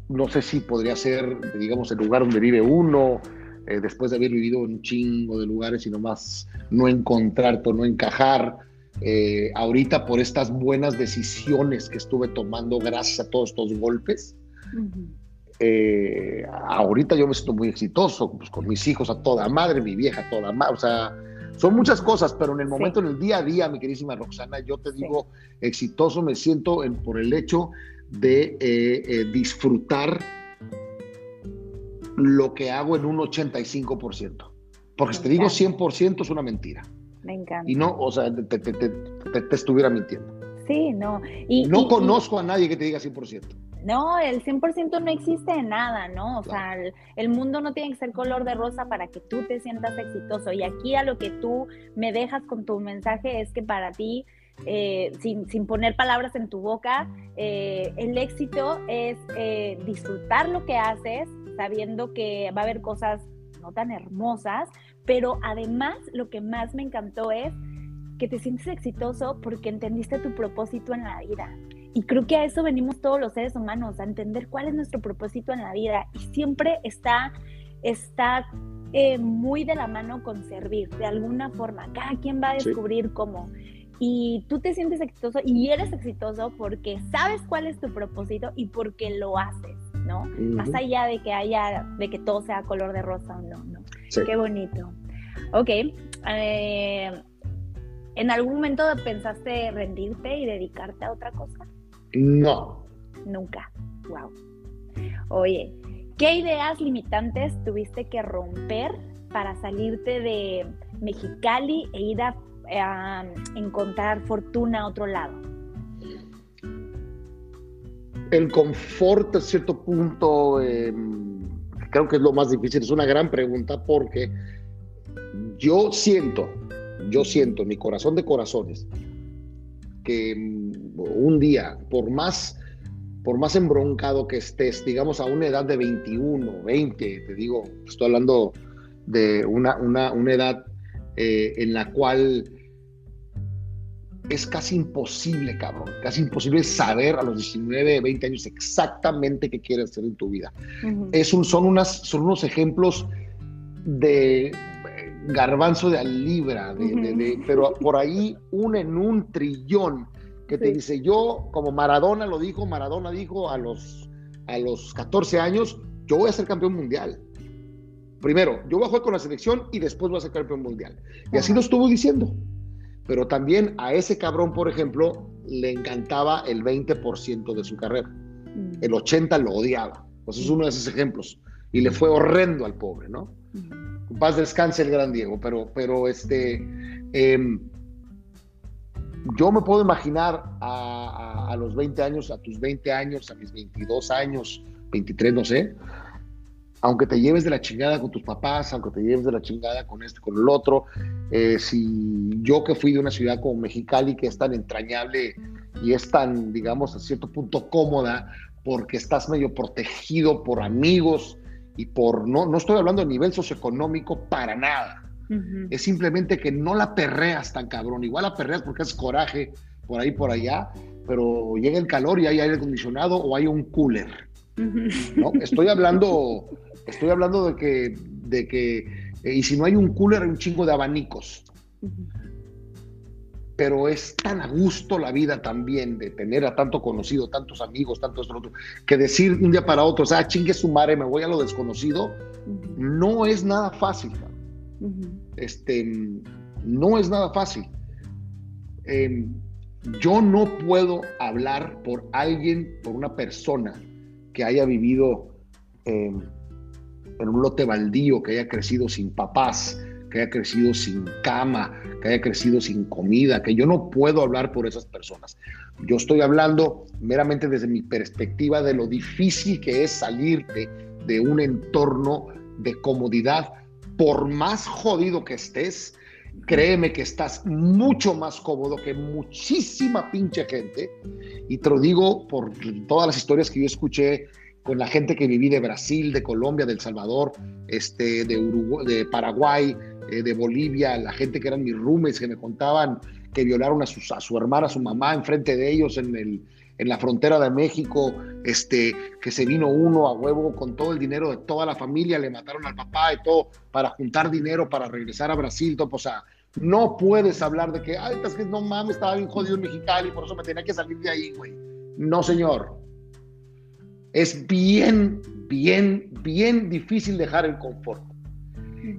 no sé si podría ser, digamos, el lugar donde vive uno, eh, después de haber vivido en un chingo de lugares y nomás no encontrar o no encajar. Eh, ahorita por estas buenas decisiones que estuve tomando gracias a todos estos golpes, eh, ahorita yo me siento muy exitoso, pues, con mis hijos a toda madre, mi vieja a toda madre, o sea, son muchas cosas, pero en el momento, en el día a día, mi queridísima Roxana, yo te digo, exitoso me siento por el hecho de eh, eh, disfrutar lo que hago en un 85%. Porque si te digo 100% es una mentira. Me encanta. Y no, o sea, te, estuviera mintiendo. Sí, no. Y, no conozco a nadie que te diga 100%. No, el 100% no existe en nada, ¿no? O sea, el, mundo no tiene que ser color de rosa para que tú te sientas exitoso. Y aquí a lo que tú me dejas con tu mensaje es que para ti, eh, sin, poner palabras en tu boca, eh, el éxito es eh, disfrutar lo que haces, sabiendo que va a haber cosas no tan hermosas, pero además lo que más me encantó es que te sientes exitoso porque entendiste tu propósito en la vida. Y creo que a eso venimos todos los seres humanos, a entender cuál es nuestro propósito en la vida. Y siempre está, está eh, muy de la mano con servir, de alguna forma. Cada quien va a descubrir cómo. Y tú te sientes exitoso y eres exitoso porque sabes cuál es tu propósito y porque lo haces, ¿no? Más allá de que haya, de que todo sea color de rosa o no, ¿no? Qué bonito. Ok. Eh, ¿En algún momento pensaste rendirte y dedicarte a otra cosa? No. Nunca. Wow. Oye, ¿qué ideas limitantes tuviste que romper para salirte de Mexicali e ir a, encontrar fortuna a otro lado? El confort a cierto punto, em, creo que es lo más difícil. Es una gran pregunta porque yo siento, yo siento en mi corazón de corazones que un día, por más, por más embroncado que estés, digamos a una edad de 21, 20, te digo, estoy hablando de una, una, una edad eh, en la cual es casi imposible, cabrón, casi imposible saber a los 19, 20 años exactamente qué quieres hacer en tu vida. es un, son, unas, son unos ejemplos de garbanzo de libra, de, pero por ahí un en un trillón que te dice, yo, como Maradona lo dijo, Maradona dijo a los, a los 14 años, yo voy a ser campeón mundial. Primero, yo voy a jugar con la selección y después voy a ser campeón mundial. Y así lo estuvo diciendo. Pero también a ese cabrón, por ejemplo, le encantaba el 20% de su carrera. Mm. El 80% lo odiaba. Pues es uno de esos ejemplos. Y le fue horrendo al pobre, ¿no? Paz descanse el gran Diego, pero, pero este, em, yo me puedo imaginar a, a, los 20 años, a tus 20 años, a mis 22 años, 23, no sé, aunque te lleves de la chingada con tus papás, aunque te lleves de la chingada con este, con el otro, eh, si yo que fui de una ciudad como Mexicali, que es tan entrañable y es tan, digamos, a cierto punto cómoda, porque estás medio protegido por amigos y por, no, no estoy hablando de nivel socioeconómico para nada. Es simplemente que no la perreas tan cabrón. Igual la perreas porque es coraje por ahí, por allá, pero llega el calor y hay aire acondicionado o hay un cooler. ¿no? Estoy hablando Estoy hablando de que, de que eh, y si no hay un cooler, hay un chingo de abanicos. Pero es tan a gusto la vida también de tener a tanto conocido, tantos amigos, tantos otros, que decir un día para otro, ah, chingue su madre, me voy a lo desconocido, no es nada fácil. Este, no es nada fácil. Em, yo no puedo hablar por alguien, por una persona que haya vivido em, en un lote baldío, que haya crecido sin papás, que haya crecido sin cama, que haya crecido sin comida, que yo no puedo hablar por esas personas. Yo estoy hablando meramente desde mi perspectiva de lo difícil que es salirte de un entorno de comodidad. Por más jodido que estés, créeme que estás mucho más cómodo que muchísima pinche gente. Y te lo digo por todas las historias que yo escuché con la gente que viví de Brasil, de Colombia, de El Salvador, este, de, Uruguay, de Paraguay, eh, de Bolivia, la gente que eran mis roomies, que me contaban que violaron a, a su hermana, a su mamá, enfrente de ellos en, el, en la frontera de México, este, que se vino uno a huevo con todo el dinero de toda la familia, le mataron al papá y todo para juntar dinero para regresar a Brasil, todo, o sea, no puedes hablar de que, ay, es que no mames, estaba bien jodido en Mexicali, por eso me tenía que salir de ahí, güey. No, señor es bien, bien, bien difícil dejar el confort.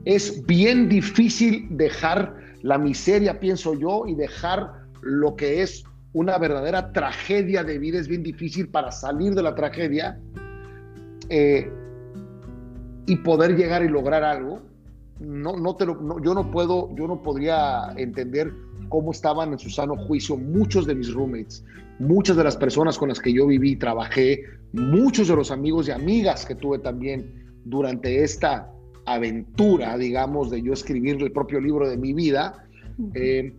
Es bien difícil dejar la miseria, pienso yo, y dejar lo que es una verdadera tragedia de vida. Es bien difícil para salir de la tragedia eh, y poder llegar y lograr algo. No, no te yo no puedo, yo no podría entender cómo estaban en su sano juicio muchos de mis roommates, muchas de las personas con las que yo viví y trabajé, muchos de los amigos y amigas que tuve también durante esta aventura, digamos, de yo escribir el propio libro de mi vida. Eh,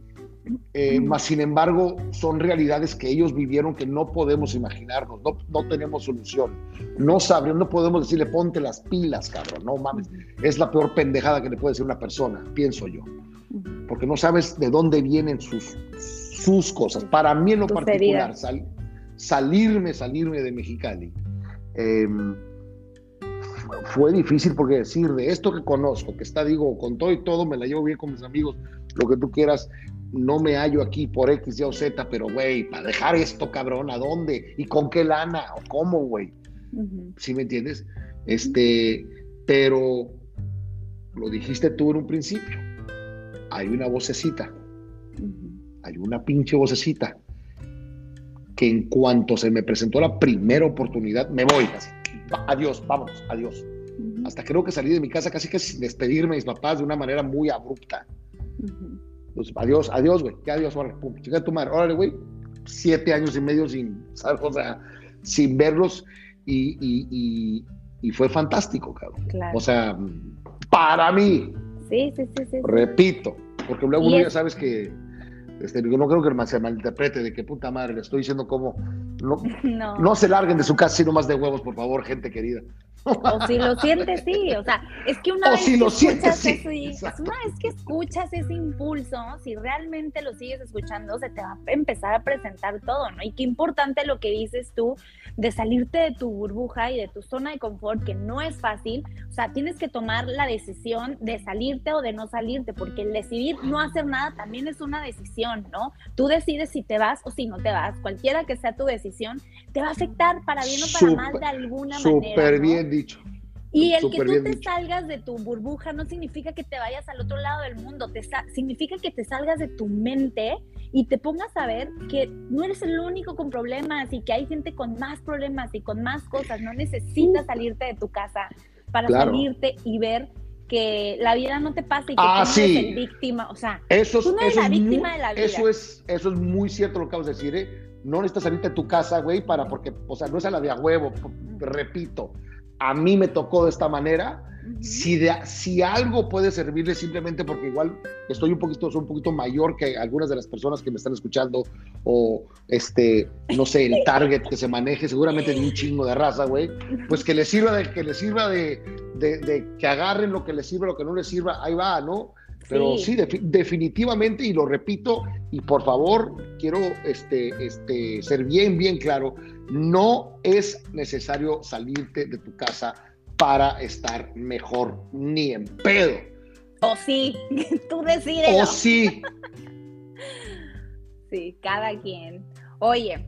eh, más sin embargo, son realidades que ellos vivieron que no podemos imaginarnos, no, no tenemos solución. No sabemos, no podemos decirle ponte las pilas, cabrón, no mames. Es la peor pendejada que le puede decir una persona, pienso yo. Porque no sabes de dónde vienen sus, sus cosas. Para mí en lo particular, salirme, salirme de Mexicali, em, fue difícil porque decir de esto que conozco, que está, digo, con todo y todo, me la llevo bien con mis amigos, lo que tú quieras, no me hallo aquí por X, Y o Z, pero güey, para dejar esto, cabrón, ¿a dónde? ¿Y con qué lana? ¿O cómo, güey? ¿Sí me entiendes? Este, pero lo dijiste tú en un principio, hay una vocecita hay una pinche vocecita que en cuanto se me presentó la primera oportunidad, me voy casi. Adiós, vámonos, adiós. Hasta creo que salí de mi casa casi que sin despedirme de mis papás de una manera muy abrupta. Pues adiós, adiós, güey, ¿qué adiós, órale, pum, chica tu madre, órale, güey. Siete años y medio sin, ¿sabes? O sea, sin verlos y, y, y, fue fantástico, cabrón. O sea, para mí, Sí, sí, sí, sí. Repito, porque luego uno ya sabes que este, no creo que se malinterprete de que puta madre, le estoy diciendo cómo no, no. se larguen de su casa sino más de huevos, por favor, gente querida. O si lo sientes, sí. O sea, es que una vez que escuchas eso una vez que escuchas ese impulso, si realmente lo sigues escuchando, se te va a empezar a presentar todo, ¿no? Y qué importante lo que dices tú de salirte de tu burbuja y de tu zona de confort, que no es fácil. O sea, tienes que tomar la decisión de salirte o de no salirte, porque el decidir no hacer nada también es una decisión, ¿no? Tú decides si te vas o si no te vas. Cualquiera que sea tu decisión, te va a afectar para bien o para mal de alguna manera. Súper bien dicho. Y el que tú te salgas de tu burbuja no significa que te vayas al otro lado del mundo, te significa que te salgas de tu mente y te pongas a ver que no eres el único con problemas y que hay gente con más problemas y con más cosas. No necesitas salirte de tu casa para salirte y ver que la vida no te pasa y que ah, tú no eres el víctima. O sea, eso, tú no eres la víctima de la vida. Eso es, eso es muy cierto lo que acabas de decir, ¿eh? No necesitas salirte de tu casa, güey, para, porque, o sea, no es a la de a huevo, repito a mí me tocó de esta manera. si, de, si algo puede servirle simplemente porque igual estoy un poquito, soy un poquito mayor que algunas de las personas que me están escuchando o este, no sé, el target que se maneje seguramente de un chingo de raza, güey, pues que les sirva de, que les sirva de, de, que agarren lo que les sirva, lo que no les sirva, ahí va, ¿no? Pero sí, definitivamente, y lo repito, y por favor, quiero este, este, ser bien, bien claro, no es necesario salirte de tu casa para estar mejor, ni en pedo. O sí, tú decides. O sí. sí, cada quien. Oye,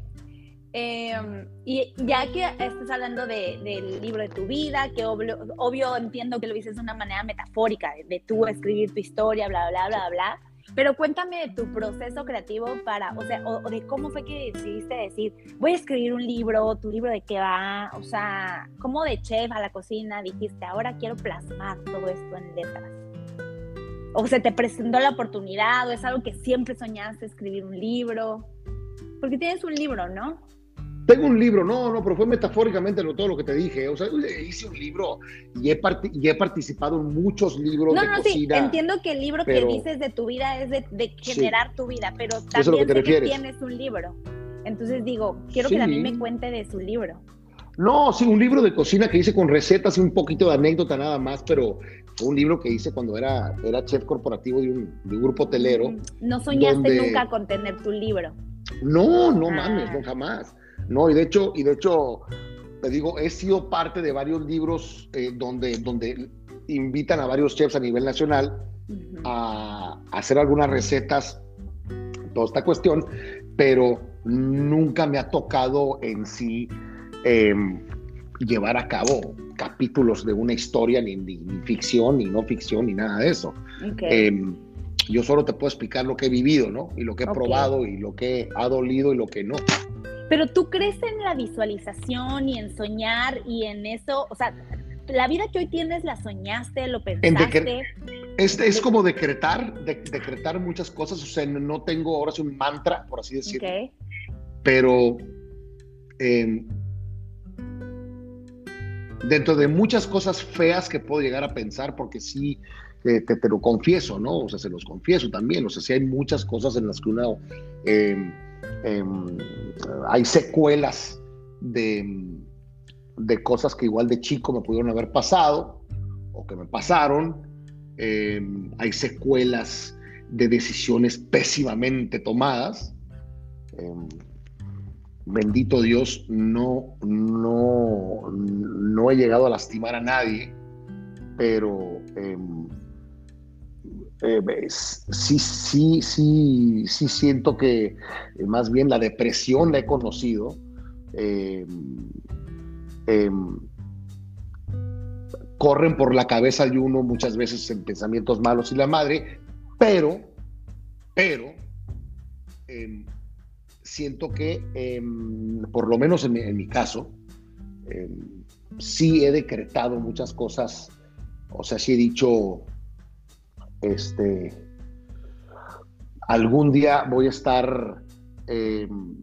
em, y ya que estás hablando del libro de tu vida, que obvio, obvio, entiendo que lo dices de una manera metafórica, de, de tú escribir tu historia, bla, bla, bla, bla. Pero cuéntame de tu proceso creativo para, o sea, o, de cómo fue que decidiste decir, voy a escribir un libro, tu libro de qué va, o sea, cómo de chef a la cocina dijiste, ahora quiero plasmar todo esto en letras. O se te presentó la oportunidad, o es algo que siempre soñaste escribir un libro. Porque tienes un libro, ¿no? Tengo un libro, no, no, pero fue metafóricamente todo lo que te dije. O sea, hice un libro y he, y he participado en muchos libros no, de no, cocina. Sí, entiendo que el libro que dices de tu vida es de, generar tu vida, pero también sé que tienes un libro. Entonces digo, quiero que también me cuente de su libro. No, sí, un libro de cocina que hice con recetas y un poquito de anécdota nada más, pero fue un libro que hice cuando era, era chef corporativo de un, grupo hotelero. Mm, no soñaste nunca con tener tu libro. No, no ah. mames, no jamás. No, y de hecho, y de hecho, te digo, he sido parte de varios libros eh, donde, donde invitan a varios chefs a nivel nacional a, hacer algunas recetas, toda esta cuestión, pero nunca me ha tocado en sí em, llevar a cabo capítulos de una historia, ni, ficción, ni no ficción, ni nada de eso. Em, yo solo te puedo explicar lo que he vivido, ¿no? Y lo que he probado y lo que ha dolido y lo que no. Pero tú crees en la visualización y en soñar y en eso, o sea, la vida que hoy tienes la soñaste, lo pensaste. Es, es como decretar, decretar muchas cosas, o sea, no tengo ahora un mantra, por así decirlo. Pero em, dentro de muchas cosas feas que puedo llegar a pensar, porque sí, te, te, lo confieso, ¿no? O sea, se los confieso también, o sea, sí hay muchas cosas en las que uno... Eh, Em, hay secuelas de, de, cosas que igual de chico me pudieron haber pasado o que me pasaron. Em, hay secuelas de decisiones pésimamente tomadas. Em, bendito Dios, no, no, no he llegado a lastimar a nadie, pero eh, sí, sí, sí, sí siento que eh, más bien la depresión la he conocido. Eh, em, corren por la cabeza de uno muchas veces en pensamientos malos y la madre, pero, pero, em, siento que, em, por lo menos en mi, en mi caso, sí he decretado muchas cosas, o sea, sí he dicho, este, algún día voy a estar em,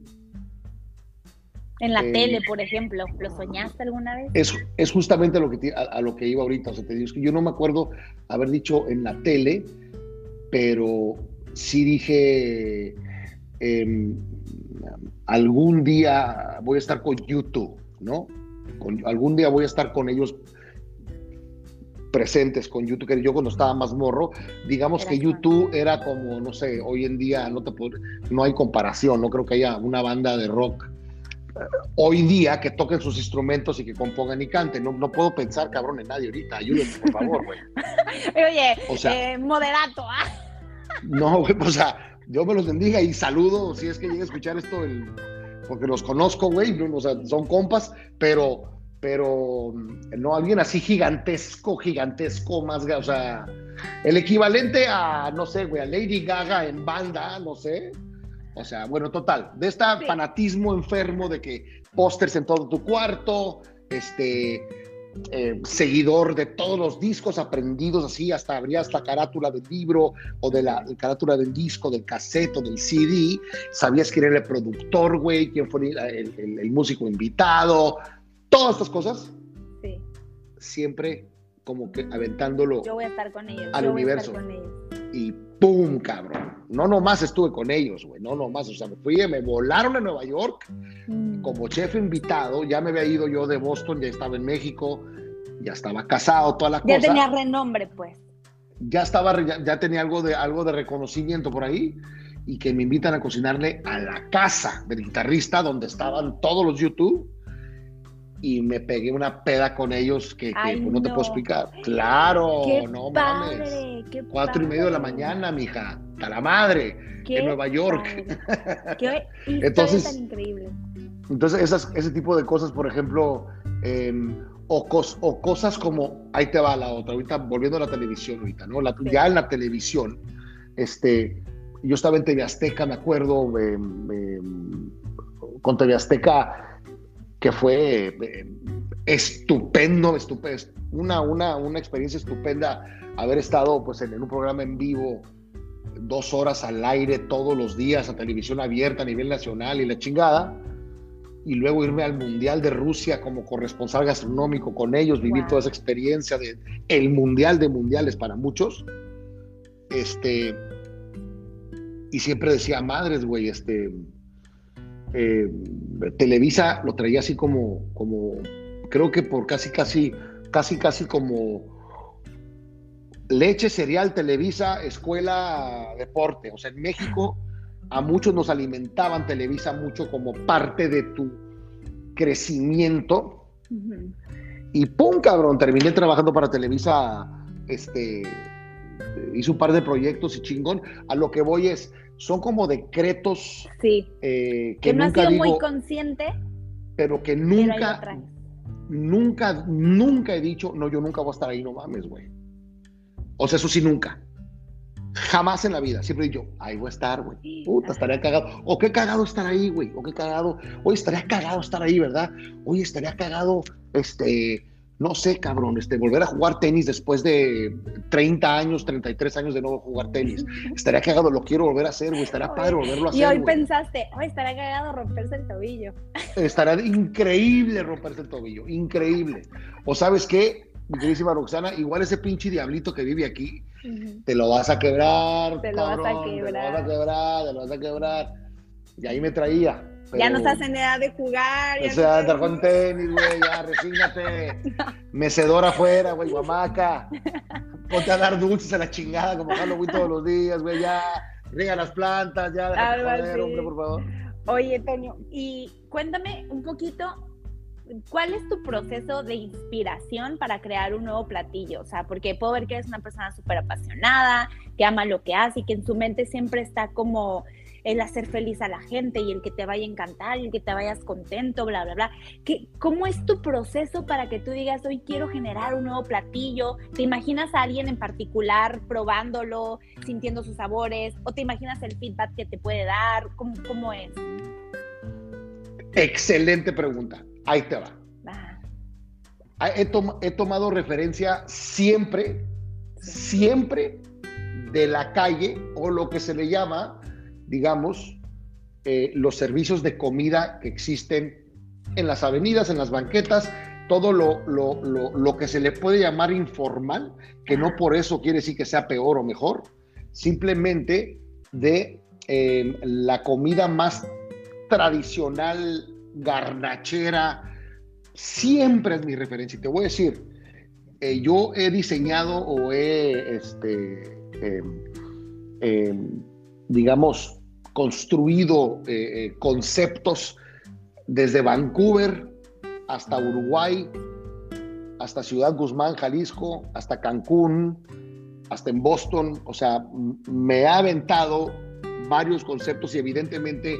En la tele, por ejemplo, ¿lo soñaste alguna vez? Es, es justamente lo que a, lo que iba ahorita. O sea, te digo, es que yo no me acuerdo haber dicho en la tele, pero sí dije, em, algún día voy a estar con YouTube, ¿no? algún día voy a estar con ellos presentes con YouTube, que yo cuando estaba más morro, digamos que YouTube era como, no sé, hoy en día no, te no hay comparación, no creo que haya una banda de rock eh, hoy día que toquen sus instrumentos y que compongan y canten. No, no puedo pensar, cabrón, en nadie ahorita. Ayúdenme, por favor, güey. Oye, o sea, eh, moderato, ¿ah? No, güey, o sea, yo me los bendiga y saludo si es que llega a escuchar esto, el, porque los conozco, güey, o sea, son compas, pero pero mm, no alguien así gigantesco, gigantesco, más, o sea, el equivalente a, no sé, güey, a Lady Gaga en banda, no sé. O sea, bueno, total, de este fanatismo enfermo de que pósters en todo tu cuarto, este, eh, seguidor de todos los discos aprendidos así, hasta habría hasta carátula del libro o de la carátula del disco, del cassette o del CD, sabías quién era el productor, güey, quién fue el músico invitado, todas estas cosas, sí. siempre como que aventándolo Yo voy a estar con ellos. al universo. Y ¡pum! cabrón. No nomás estuve con ellos, güey. No nomás. O sea, me fui, me volaron a Nueva York mm. como chef invitado. Ya me había ido yo de Boston, ya estaba en México, ya estaba casado, toda la cosa. Ya tenía renombre, pues. Ya estaba, ya, tenía algo de, algo de reconocimiento por ahí y que me invitan a cocinarle a la casa del guitarrista donde estaban todos los YouTube y me pegué una peda con ellos que, pues, no, te puedo explicar. Claro, no mames. Cuatro y medio de la mañana, mija. A la madre. en Nueva York. Qué entonces, tan increíble. Entonces, esas, ese tipo de cosas, por ejemplo, em, o, o, cosas como, ahí te va la otra, ahorita volviendo a la televisión, ahorita, ¿no? La, Ya en la televisión, este, yo estaba en TV Azteca, me acuerdo, con TV Azteca que fue eh, estupendo, estupendo, una, una, una experiencia estupenda haber estado pues, en, un programa en vivo dos horas al aire todos los días a televisión abierta a nivel nacional y la chingada, y luego irme al Mundial de Rusia como corresponsal gastronómico con ellos, vivir toda esa experiencia de el Mundial de Mundiales para muchos. Este, y siempre decía, madres, güey, este, eh, Televisa lo traía así como, como, creo que por casi, casi, casi, casi como leche, cereal, Televisa, escuela, deporte. O sea, en México a muchos nos alimentaban Televisa mucho como parte de tu crecimiento. Y pum, cabrón, terminé trabajando para Televisa, este, hice un par de proyectos y chingón. A lo que voy es, son como decretos sí. Eh, que, no nunca ha sido muy consciente, pero que nunca, nunca, nunca he dicho, no, yo nunca voy a estar ahí, no mames, güey. O sea, eso sí, nunca. Jamás en la vida. Siempre he dicho, ahí voy a estar, güey. Puta, estaría cagado. O qué cagado estar ahí, güey. O qué cagado. Oye, estaría cagado estar ahí, ¿verdad? Oye, estaría cagado, este, no sé, cabrón, este, volver a jugar tenis después de 30 años, 33 años de no jugar tenis. Estaría cagado, lo quiero volver a hacer, güey. Estaría padre volverlo a hacer. Y hoy pensaste, hoy estaría cagado romperse el tobillo. Estará increíble romperse el tobillo, increíble. O sabes qué, mi queridísima Roxana, igual ese pinche diablito que vive aquí, te lo vas a quebrar, te lo vas a quebrar. Te lo vas a quebrar, te lo vas a quebrar. Y ahí me traía ya no estás en edad de jugar. Ya o sea, andar con tenis, güey, ya, resígnate. Mecedora afuera, güey, guamaca. Ponte a dar dulces a la chingada como Halloween todos los días, güey, ya. Riega las plantas, ya. Joder, hombre, por favor. Oye, Toño, y cuéntame un poquito ¿cuál es tu proceso de inspiración para crear un nuevo platillo? O sea, porque puedo ver que eres una persona súper apasionada, que ama lo que hace y que en su mente siempre está como el hacer feliz a la gente y el que te vaya a encantar y el que te vayas contento, bla, bla, bla. ¿Qué, ¿Cómo es tu proceso para que tú digas, hoy quiero generar un nuevo platillo? ¿Te imaginas a alguien en particular probándolo, sintiendo sus sabores? ¿O te imaginas el feedback que te puede dar? ¿Cómo, cómo es? Excelente pregunta. Ahí te va. Ah, he, he, tomado referencia siempre, siempre de la calle o lo que se le llama digamos, eh, los servicios de comida que existen en las avenidas, en las banquetas, todo lo, lo, lo, que se le puede llamar informal, que no por eso quiere decir que sea peor o mejor, simplemente de eh, la comida más tradicional, garnachera, siempre es mi referencia. Y te voy a decir, eh, yo he diseñado o he, este, em, em, digamos, construido eh, conceptos desde Vancouver hasta Uruguay, hasta Ciudad Guzmán, Jalisco, hasta Cancún, hasta en Boston. O sea, me ha aventado varios conceptos y evidentemente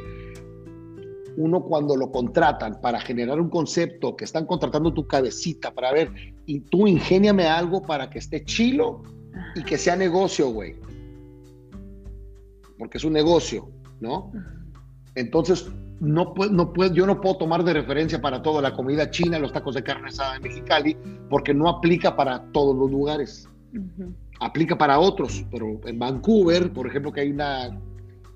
uno cuando lo contratan para generar un concepto, que están contratando tu cabecita para ver, y tú ingéniame algo para que esté chilo y que sea negocio, güey. Porque es un negocio, ¿no? Entonces, no, no yo no puedo tomar de referencia para todo la comida china, los tacos de carne asada en Mexicali, porque no aplica para todos los lugares. Aplica para otros, pero en Vancouver, por ejemplo, que hay una,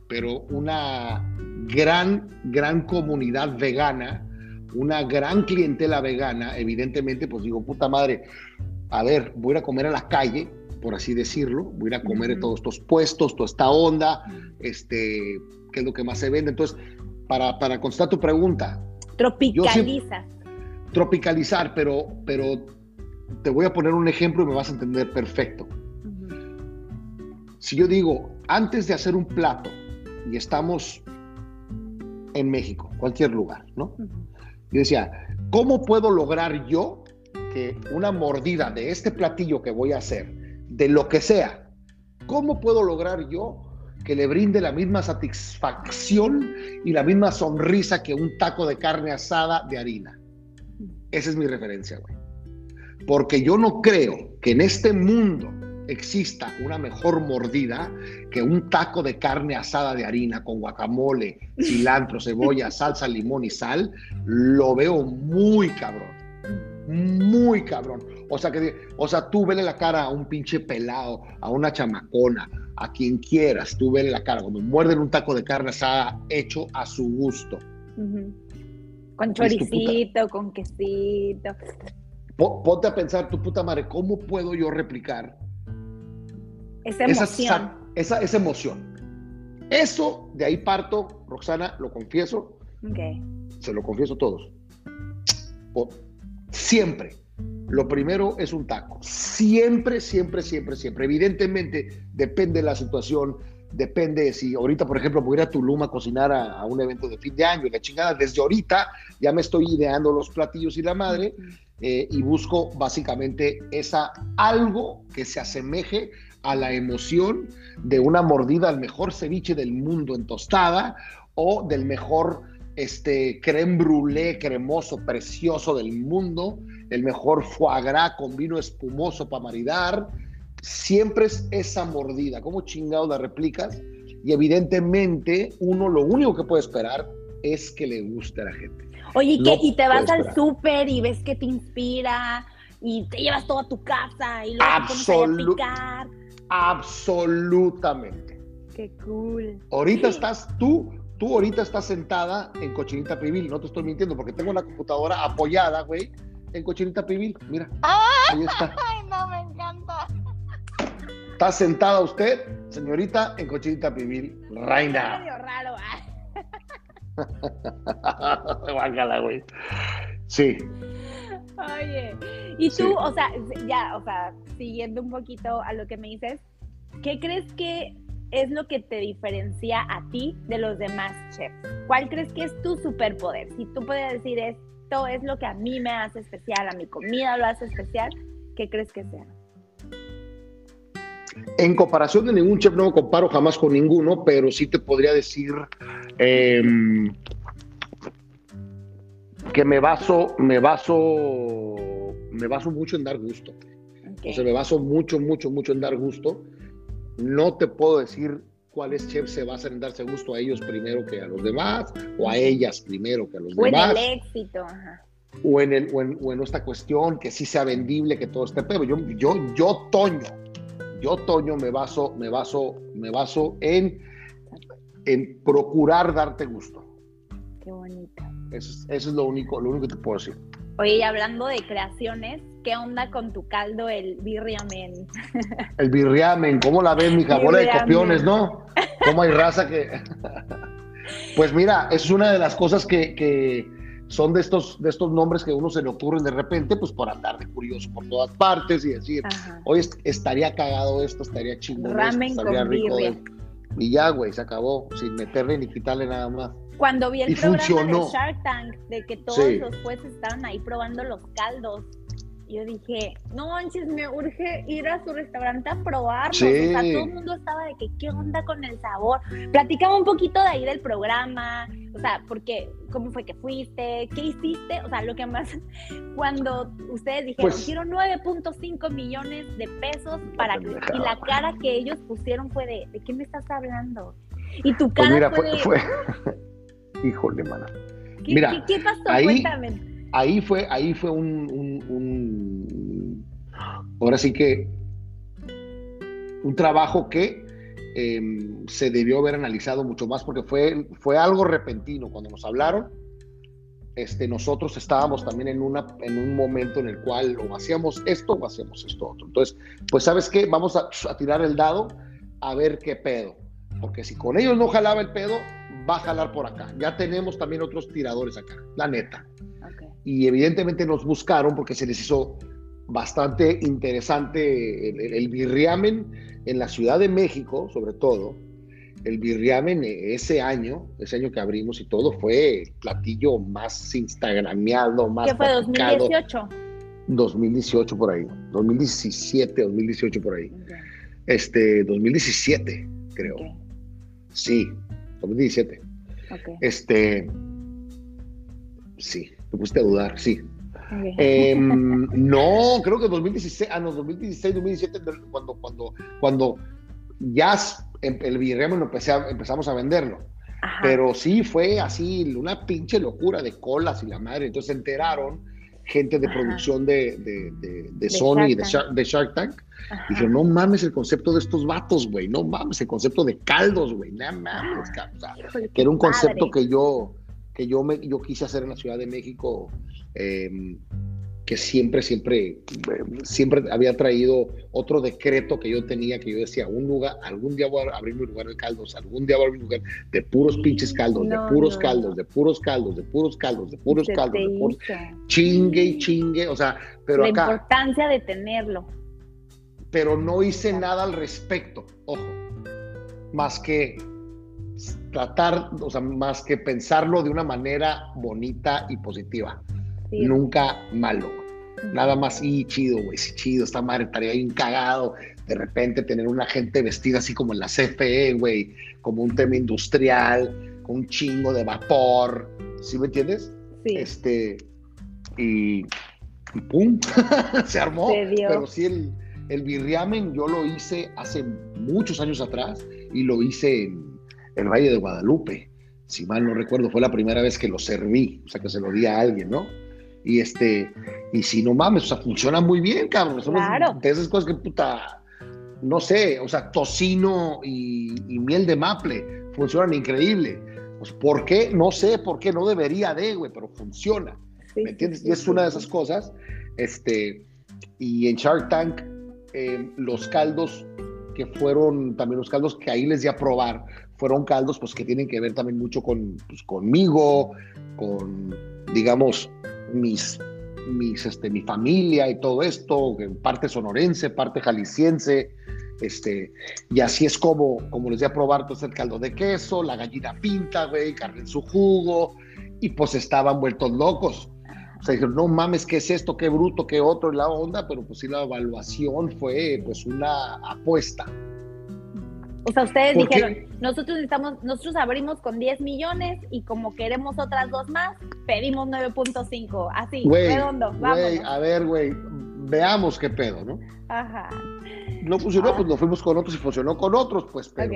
pero una gran, gran comunidad vegana, una gran clientela vegana, evidentemente, pues digo, puta madre, a ver, voy a comer a la calle, por así decirlo, voy a ir a comer en todos estos puestos, toda esta onda, este, qué es lo que más se vende. Entonces, para, para contestar tu pregunta. Tropicaliza. tropicalizar, pero, pero te voy a poner un ejemplo y me vas a entender perfecto. Si yo digo, antes de hacer un plato, y estamos en México, cualquier lugar, ¿no? Yo decía, ¿cómo puedo lograr yo que una mordida de este platillo que voy a hacer, de lo que sea, ¿cómo puedo lograr yo que le brinde la misma satisfacción y la misma sonrisa que un taco de carne asada de harina. Esa es mi referencia, güey. Porque yo no creo que en este mundo exista una mejor mordida que un taco de carne asada de harina con guacamole, cilantro, cebolla, salsa, limón y sal. Lo veo muy cabrón. Muy cabrón. O sea, que, o sea, tú vele la cara a un pinche pelado, a una chamacona, a quien quieras, tú vele la cara, cuando muerden un taco de carne asada hecho a su gusto. Con choricito, con quesito. Ponte a pensar, tu puta madre, ¿cómo puedo yo replicar esa emoción? Esa, esa, emoción. Eso, de ahí parto, Roxana, lo confieso. Se lo confieso a todos. siempre lo primero es un taco. Siempre, siempre, siempre, siempre. Evidentemente, depende de la situación, depende si ahorita, por ejemplo, voy a ir a Tulum a cocinar a, un evento de fin de año la chingada, desde ahorita ya me estoy ideando los platillos y la madre eh, y busco básicamente esa algo que se asemeje a la emoción de una mordida al mejor ceviche del mundo en tostada o del mejor este creme brûlée cremoso, precioso del mundo, el mejor foie gras con vino espumoso para maridar. Siempre es esa mordida. ¿Cómo chingado la replicas? Y evidentemente uno lo único que puede esperar es que le guste a la gente. Oye, ¿y, y te vas al súper y ves que te inspira y te llevas todo a tu casa y luego te pones a picar. Absolutamente. Qué cool. Ahorita estás tú Tú ahorita estás sentada en Cochinita Pibil, no te estoy mintiendo, porque tengo la computadora apoyada, güey, en Cochinita Pibil. Mira, ahí está. Ay, no, me encanta. Está sentada usted, señorita, en Cochinita Pibil, reina. Es medio raro, ¿eh? güey. Sí. Oye, y tú, o sea, ya, o sea, siguiendo un poquito a lo que me dices, ¿qué crees que es lo que te diferencia a ti de los demás chefs? ¿Cuál crees que es tu superpoder? Si tú puedes decir esto es lo que a mí me hace especial, a mi comida lo hace especial, ¿qué crees que sea? En comparación de ningún chef, no me comparo jamás con ninguno, pero sí te podría decir em, que me baso, me baso, me baso mucho en dar gusto. O sea, me baso mucho, mucho, mucho en dar gusto. No te puedo decir cuáles chefs se basan en darse gusto a ellos primero que a los demás, o a ellas primero que a los demás. O en el éxito, O en, el, o en, esta cuestión, que sí sea vendible, que todo esté, pero yo, yo, yo, Toño, yo, Toño, me baso, me baso, me baso en, en procurar darte gusto. Qué bonito. Eso es, eso es lo único, lo único que te puedo decir. Oye, y hablando de creaciones, ¿qué onda con tu caldo, el birriamen? El birriamen, ¿cómo la ves, mi Bola de copiones, ¿no? ¿Cómo hay raza que...? pues mira, es una de las cosas que, que son de estos, de estos nombres que a uno se le ocurren de repente, pues por andar de curioso por todas partes y decir, hoy estaría cagado esto, estaría chingón Ramen estaría rico. Y ya, güey, se acabó, sin meterle ni quitarle nada más. Cuando vi el programa de Shark Tank, de que todos los jueces estaban ahí probando los caldos, yo dije, no manches, me urge ir a su restaurante a probarlo. O sea, todo el mundo estaba de que, ¿qué onda con el sabor? Platicamos un poquito de ahí del programa, o sea, porque, ¿cómo fue que fuiste? ¿Qué hiciste? O sea, lo que más, cuando ustedes dijeron, pues quiero 9.5 millones de pesos para que, y la cara que ellos pusieron fue de, ¿de qué me estás hablando? Y tu pues cara fue, fue, Híjole, mana. ¿Qué, mira, ¿qué, pasó? Cuéntame ahí fue, ahí fue un, ahora sí que un trabajo que em, se debió haber analizado mucho más porque fue, fue algo repentino. Cuando nos hablaron, este, nosotros estábamos también en, una, en un momento en el cual o hacíamos esto o hacíamos esto otro. Entonces, pues sabes qué, vamos a, a tirar el dado a ver qué pedo. Porque si con ellos no jalaba el pedo, va a jalar por acá. Ya tenemos también otros tiradores acá, la neta y evidentemente nos buscaron porque se les hizo bastante interesante el, birriamen en la Ciudad de México, sobre todo. El birriamen ese año, ese año que abrimos y todo, fue el platillo más instagrameado, más... ¿Qué fue, 2018? 2018 por ahí, 2017, 2018 por ahí. Este, 2017, creo. Sí, 2017. Este, sí, me puse a dudar, sí. Em, no, creo que 2016, ah, no, 2016, 2017, cuando, cuando, cuando ya el Villarreal empezamos a venderlo. Pero sí fue así, una pinche locura de colas y la madre. Entonces se enteraron gente de producción de, de, Sony y de Shark, Tank. Y dijeron, no mames el concepto de estos vatos, güey. No mames el concepto de caldos, güey. No mames, que era un concepto que yo, que yo, me, yo quise hacer en la Ciudad de México, em, que siempre, siempre, siempre había traído otro decreto que yo tenía, que yo decía, un lugar, algún día voy a abrir mi lugar de caldos, algún día voy a abrir mi lugar de puros pinches caldos, de puros caldos, de puros caldos, de puros caldos, de puros caldos, de puros, chingue y chingue, o sea, pero La acá... La importancia de tenerlo. Pero no hice nada al respecto, ojo, más que tratar, o sea, más que pensarlo de una manera bonita y positiva. Nunca malo, Nada más, y chido, güey, sí, chido, esta madre estaría bien cagado. De repente tener una gente vestida así como en la CFE, güey, como un tema industrial, con un chingo de vapor, ¿sí me entiendes? Sí. Este, y, pum, se armó. Pero sí, el, el birriamen yo lo hice hace muchos años atrás y lo hice en el Valle de Guadalupe. Si mal no recuerdo, fue la primera vez que lo serví, o sea, que se lo di a alguien, ¿no? Y este, y si no mames, o sea, funciona muy bien, cabrón. claro. de esas cosas que puta, no sé, o sea, tocino y, miel de maple funcionan increíble. Pues, ¿por qué? No sé por qué, no debería de, güey, pero funciona. ¿Me entiendes? y es una de esas cosas. Este, y en Shark Tank, eh, los caldos que fueron también los caldos que ahí les di a probar, fueron caldos pues que tienen que ver también mucho con, pues, conmigo, con, digamos, mis, mis, este, mi familia y todo esto, parte sonorense, parte jalisciense, este, y así es como, como les di a probar pues el caldo de queso, la gallina pinta, güey, carne en su jugo, y pues estaban vueltos locos. O sea, dijeron, no mames, ¿qué es esto? ¿Qué bruto? ¿Qué otro? la onda, pero pues sí, la evaluación fue pues una apuesta. O sea, ustedes dijeron, nosotros necesitamos, nosotros abrimos con 10 millones y como queremos otras dos más, pedimos 9.5. Así, redondo, vamos. A ver, güey, veamos qué pedo, ¿no? Ajá. No funcionó, pues ah. nos fuimos con otros y funcionó con otros, pues, pero,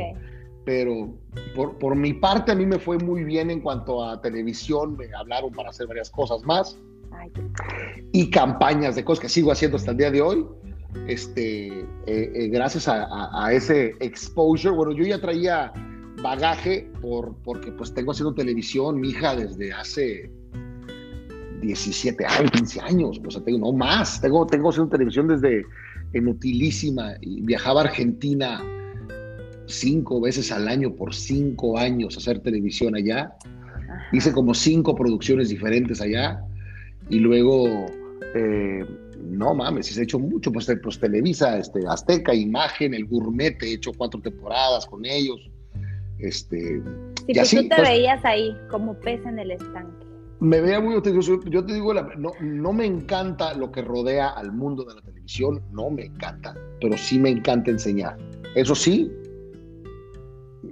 pero por, por, mi parte a mí me fue muy bien en cuanto a televisión, me hablaron para hacer varias cosas más. y campañas de cosas que sigo haciendo hasta el día de hoy este, eh, eh, gracias a, ese exposure. Bueno, yo ya traía bagaje por, porque pues tengo haciendo televisión, mi hija, desde hace 17 años, 15 años, o sea, tengo, no más, tengo, tengo haciendo televisión desde en Utilísima y viajaba a Argentina cinco veces al año por cinco años a hacer televisión allá. Hice como cinco producciones diferentes allá y luego, eh, no mames, he hecho mucho, pues, pues, Televisa, este, Azteca, Imagen, El Gourmet, he hecho cuatro temporadas con ellos. Este, y pues tú te pues veías ahí como pez en el estanque. Me veía muy, yo, yo te digo, no, no me encanta lo que rodea al mundo de la televisión, no me encanta, pero sí me encanta enseñar. Eso sí,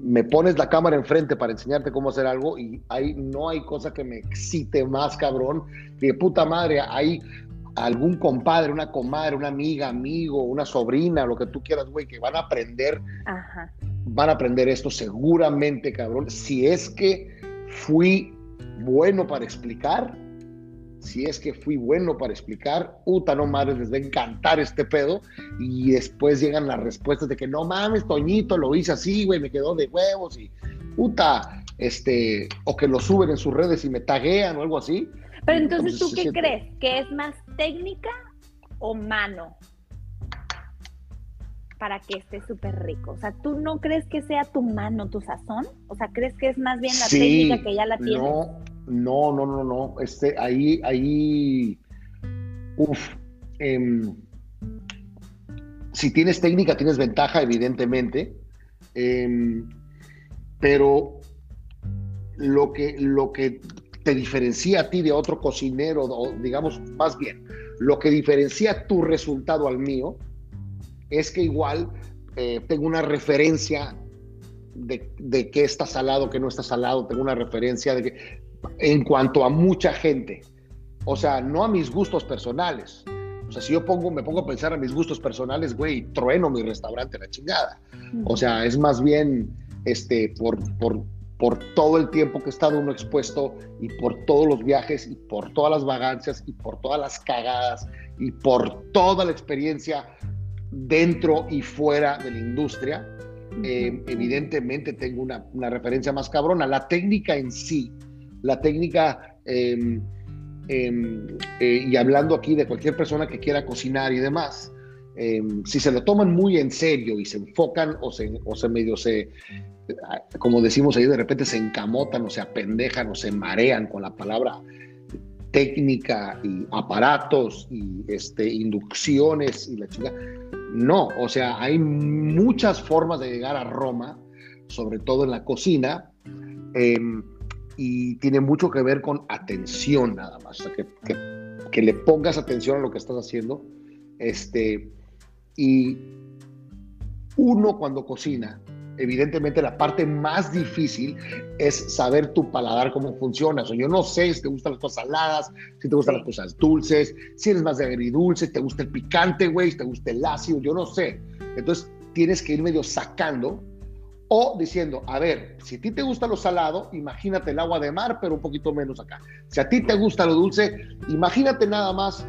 me pones la cámara enfrente para enseñarte cómo hacer algo y ahí no hay cosa que me excite más, cabrón, que puta madre, hay algún compadre, una comadre, una amiga, amigo, una sobrina, lo que tú quieras, güey, que van a aprender, van a aprender esto seguramente, cabrón, si es que fui bueno para explicar, si es que fui bueno para explicar, puta, no mames, les va a encantar este pedo. Y después llegan las respuestas de que no mames, Toñito, lo hice así, güey, me quedó de huevos y puta, este, o que lo suben en sus redes y me taguean o algo así. Pero entonces, ¿tú qué crees? ¿Que es más técnica o mano? Para que esté súper rico. O sea, ¿tú no crees que sea tu mano, tu sazón? O sea, ¿crees que es más bien la técnica que ya la tienes? No, no, no, no, no. Este, ahí, ahí, uff. Em, si tienes técnica, tienes ventaja, evidentemente. Em, pero lo que, lo que te diferencia a ti de otro cocinero, o digamos, más bien, lo que diferencia tu resultado al mío es que igual eh, tengo una referencia de, de qué está salado, qué no está salado, tengo una referencia de que, en cuanto a mucha gente, o sea, no a mis gustos personales. O sea, si yo pongo, me pongo a pensar a mis gustos personales, güey, trueno mi restaurante la chingada. O sea, es más bien este, por, por, por todo el tiempo que he estado uno expuesto y por todos los viajes y por todas las vagancias y por todas las cagadas y por toda la experiencia dentro y fuera de la industria, eh, evidentemente tengo una, una, referencia más cabrona. La técnica en sí, la técnica, em, eh, y hablando aquí de cualquier persona que quiera cocinar y demás, em, si se lo toman muy en serio y se enfocan o se, o se medio se, como decimos ahí, de repente se encamotan o se apendejan o se marean con la palabra técnica y aparatos y este, inducciones y la chica. No, o sea, hay muchas formas de llegar a Roma, sobre todo en la cocina, y tiene mucho que ver con atención nada más, o sea, que, que, le pongas atención a lo que estás haciendo. Este, y uno cuando cocina evidentemente la parte más difícil es saber tu paladar cómo funciona. O sea, yo no sé si te gustan las cosas saladas, si te gustan las cosas dulces, si eres más de agridulce, te gusta el picante, güey, si te gusta el ácido, yo no sé. Entonces tienes que ir medio sacando o diciendo, a ver, si a ti te gusta lo salado, imagínate el agua de mar, pero un poquito menos acá. Si a ti te gusta lo dulce, imagínate nada más,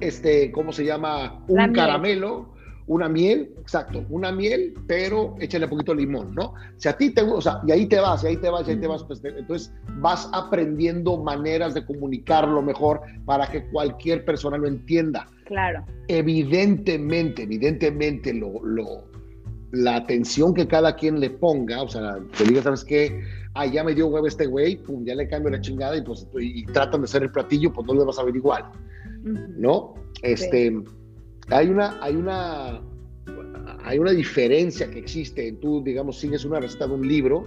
este, ¿cómo se llama? Un caramelo una miel, exacto, una miel, pero échale un poquito de limón, ¿no? Si a ti te gusta, o sea, y ahí te vas, y ahí te vas, y ahí te vas, pues entonces vas aprendiendo maneras de comunicarlo mejor para que cualquier persona lo entienda. Claro. Evidentemente, evidentemente, lo, lo, la atención que cada quien le ponga, o sea, te diga, ¿sabes qué? Ah, ya me dio huevo este güey, pum, ya le cambio la chingada y pues y tratan de hacer el platillo, pues no le vas a ver igual, ¿no? Este hay una, hay una, hay una diferencia que existe en tú, digamos, sigues una receta de un libro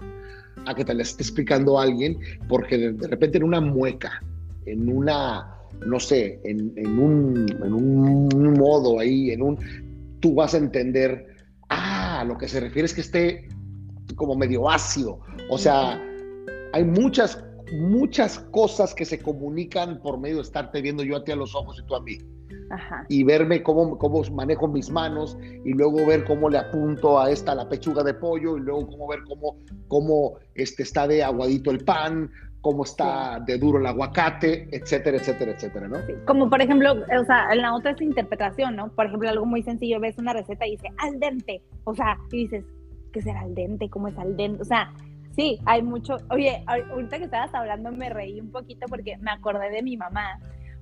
a que te la esté explicando alguien, porque de, repente en una mueca, en una, no sé, en, un, en un modo ahí, en un, tú vas a entender, ah, lo que se refiere es que esté como medio ácido. O sea, hay muchas, muchas cosas que se comunican por medio de estarte viendo yo a ti a los ojos y tú a mí y verme cómo, cómo manejo mis manos y luego ver cómo le apunto a esta la pechuga de pollo y luego cómo ver cómo, cómo este, está de aguadito el pan, cómo está de duro el aguacate, etcétera, etcétera, etcétera, ¿no? Como por ejemplo, o sea, en la otra es interpretación, ¿no? Por ejemplo, algo muy sencillo, ves una receta y dice al dente, o sea, y dices, ¿qué será al dente? ¿Cómo es al dente? O sea, Sí, hay mucho. Oye, ahorita que estabas hablando me reí un poquito porque me acordé de mi mamá,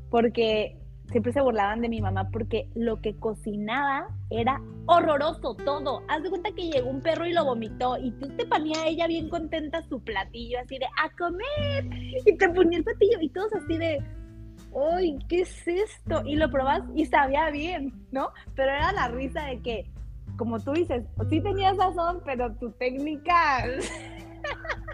porque siempre se burlaban de mi mamá porque lo que cocinaba era horroroso todo. Haz de cuenta que llegó un perro y lo vomitó y tú te ponía ella bien contenta su platillo así de a comer y te ponía el platillo y todos así de ¡ay, qué es esto! Y lo probas y sabía bien, ¿no? Pero era la risa de que, como tú dices, sí tenías razón, pero tu técnica...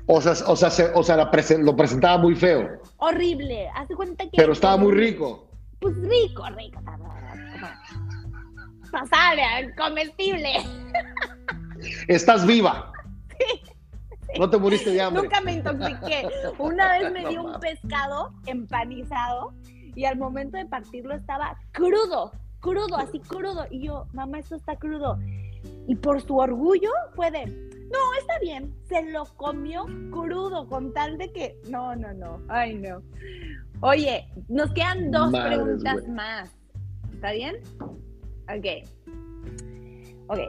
O sea, o sea, o sea lo presentaba muy feo. Horrible. Cuenta que... Pero estaba muy rico pues rico, rico, pasable, comestible. Estás viva. No te moriste de hambre. Nunca me intoxiqué. Una vez me dio un pescado empanizado y al momento de partirlo estaba crudo, crudo, así crudo. Y yo, mamá, esto está crudo. Y por su orgullo fue de, no, está bien. Se lo comió crudo con tal de que, no, no, no, ay no. Oye, nos quedan dos preguntas más. ¿Está bien? Ok. Ok.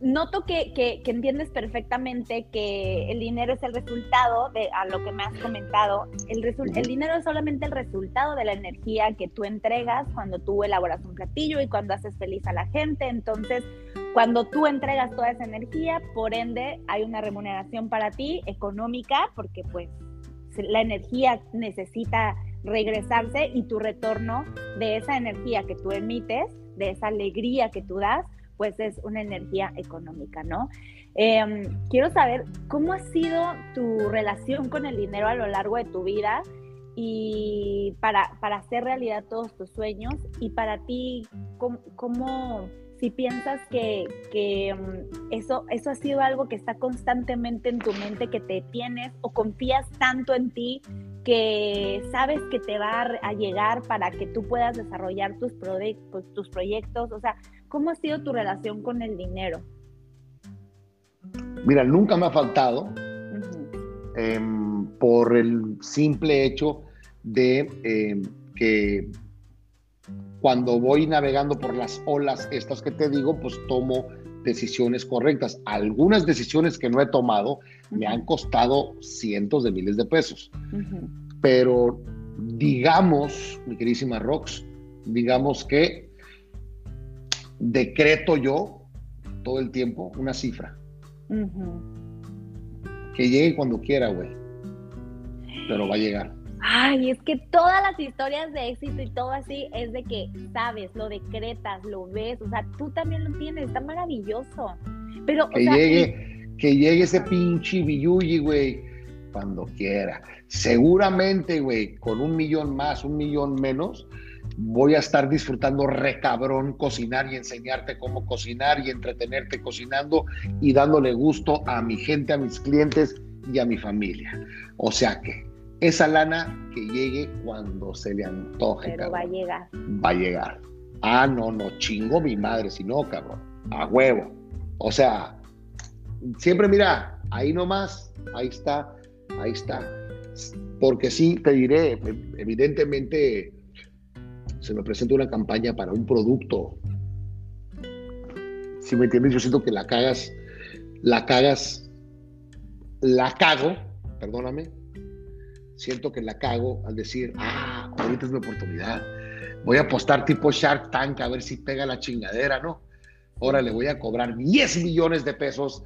noto que, entiendes perfectamente que el dinero es el resultado de a lo que me has comentado. El, el dinero es solamente el resultado de la energía que tú entregas cuando tú elaboras un platillo y cuando haces feliz a la gente. Entonces, cuando tú entregas toda esa energía, por ende, hay una remuneración para ti económica, porque pues la energía necesita regresarse y tu retorno de esa energía que tú emites, de esa alegría que tú das, pues es una energía económica, ¿no? Em, quiero saber cómo ha sido tu relación con el dinero a lo largo de tu vida y para, para hacer realidad todos tus sueños y para ti, cómo si piensas que, mm, eso, eso ha sido algo que está constantemente en tu mente, que te tienes o confías tanto en ti que sabes que te va a, llegar para que tú puedas desarrollar tus, pues, tus proyectos. O sea, ¿cómo ha sido tu relación con el dinero? Mira, nunca me ha faltado em, por el simple hecho de em, que cuando voy navegando por las olas estas que te digo, pues tomo decisiones correctas. Algunas decisiones que no he tomado me han costado cientos de miles de pesos. Pero digamos, mi queridísima Rox, digamos que decreto yo todo el tiempo una cifra. Que llegue cuando quiera, güey. Pero va a llegar. Ay, es que todas las historias de éxito y todo así es de que sabes, lo decretas, lo ves, o sea, tú también lo tienes, está maravilloso. Pero, que llegue, que llegue ese pinche billuyi, güey, cuando quiera. Seguramente, güey, con un millón más, un millón menos, voy a estar disfrutando recabrón cocinar y enseñarte cómo cocinar y entretenerte cocinando y dándole gusto a mi gente, a mis clientes y a mi familia. O sea que esa lana que llegue cuando se le antoje. Pero va a llegar. Va a llegar. Ah, no, no, chingo mi madre, si no, cabrón. A huevo. O sea, siempre mira, ahí nomás, ahí está, ahí está. Porque sí, te diré, evidentemente se me presenta una campaña para un producto. Si me entiendes, yo siento que la cagas, la cagas, la cago, perdóname, siento que la cago al decir, ah, ahorita es mi oportunidad. Voy a apostar tipo Shark Tank a ver si pega la chingadera, ¿no? Ahora le voy a cobrar 10 millones de pesos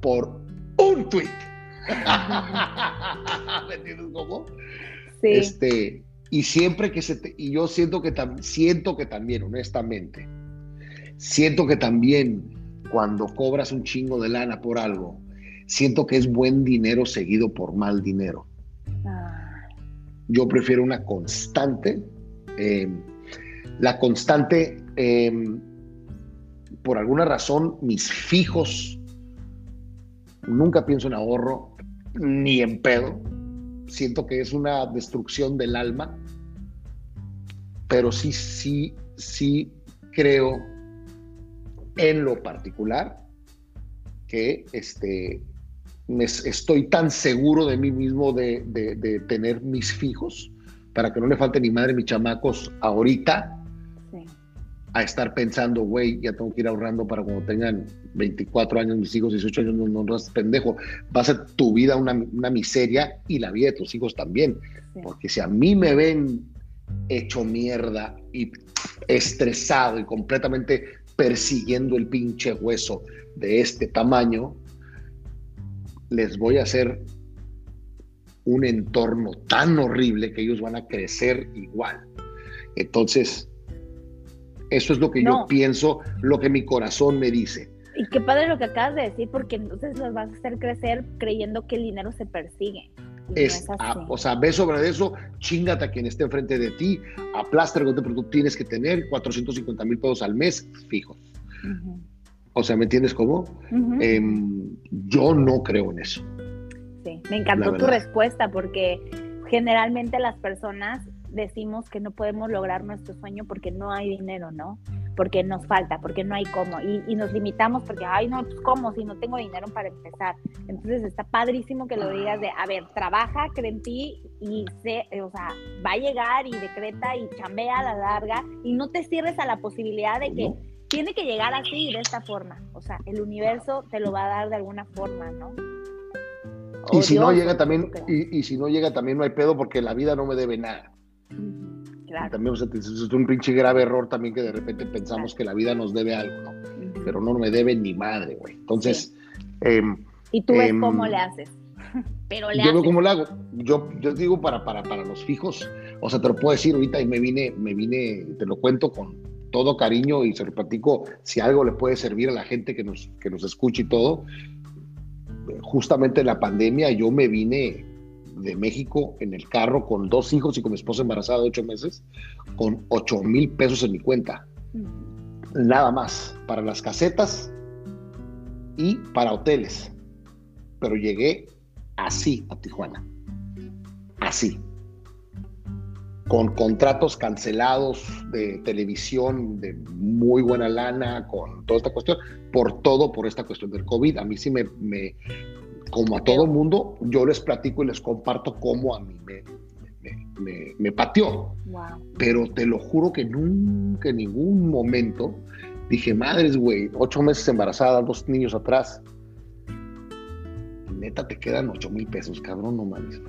por un tweet. ¿Me entiendes cómo? Sí. Este, y siempre que se y yo siento que siento que también, honestamente, siento que también cuando cobras un chingo de lana por algo, siento que es buen dinero seguido por mal dinero. Yo prefiero una constante. Em, la constante, em, por alguna razón, mis fijos, nunca pienso en ahorro ni en pedo. Siento que es una destrucción del alma, pero sí, sí, sí creo en lo particular que este, estoy tan seguro de mí mismo de, tener mis fijos para que no le falte ni madre mis chamacos ahorita. a estar pensando, güey, ya tengo que ir ahorrando para cuando tengan 24 años mis hijos, 18 años, no, no, no pendejo. Va a ser tu vida una, miseria y la vida de tus hijos también. Porque si a mí me ven hecho mierda y estresado y completamente persiguiendo el pinche hueso de este tamaño, les voy a hacer un entorno tan horrible que ellos van a crecer igual. Entonces, eso es lo que yo pienso, lo que mi corazón me dice. Y qué padre lo que acabas de decir, porque entonces los vas a hacer crecer creyendo que el dinero se persigue. Es, o sea, ve sobre eso, chingate a quien esté enfrente de ti, aplasta el pero tú tienes que tener 450 mil pesos al mes fijos. O sea, ¿me entiendes cómo? Em, yo no creo en eso. Sí, me encantó tu respuesta porque generalmente las personas decimos que no podemos lograr nuestro sueño porque no hay dinero, ¿no? Porque nos falta, porque no hay cómo. Y, nos limitamos porque, ay, no, pues cómo, si no tengo dinero para empezar. Entonces está padrísimo que lo digas de, a ver, trabaja, cree en ti y sé, o sea, va a llegar y decreta y chambea a la larga y no te cierres a la posibilidad de que tiene que llegar así, de esta forma. O sea, el universo te lo va a dar de alguna forma, ¿no? y si no llega también, y, y, si no llega también no hay pedo porque la vida no me debe nada. Claro. También es un pinche grave error también que de repente pensamos que la vida nos debe algo, ¿no? Pero no me debe ni madre, güey. Entonces. Em, y tú ves em, cómo le haces. Pero le yo veo cómo le hago. Yo, yo digo para, para, para los fijos, o sea, te lo puedo decir ahorita y me vine, me vine, te lo cuento con todo cariño y se lo platico si algo le puede servir a la gente que nos, que nos escuche y todo. Justamente en la pandemia yo me vine de México en el carro con dos hijos y con mi esposa embarazada de ocho meses, con ocho mil pesos en mi cuenta. Nada más, para las casetas y para hoteles. Pero llegué así a Tijuana. Así. Con contratos cancelados de televisión de muy buena lana, con toda esta cuestión, por todo, por esta cuestión del COVID. A mí sí me, como a todo mundo, yo les platico y les comparto cómo a mí me, me, pateó. Pero te lo juro que nunca en ningún momento dije, madres, güey, ocho meses embarazada, dos niños atrás. Neta, te quedan ocho mil pesos, cabrón, no mames.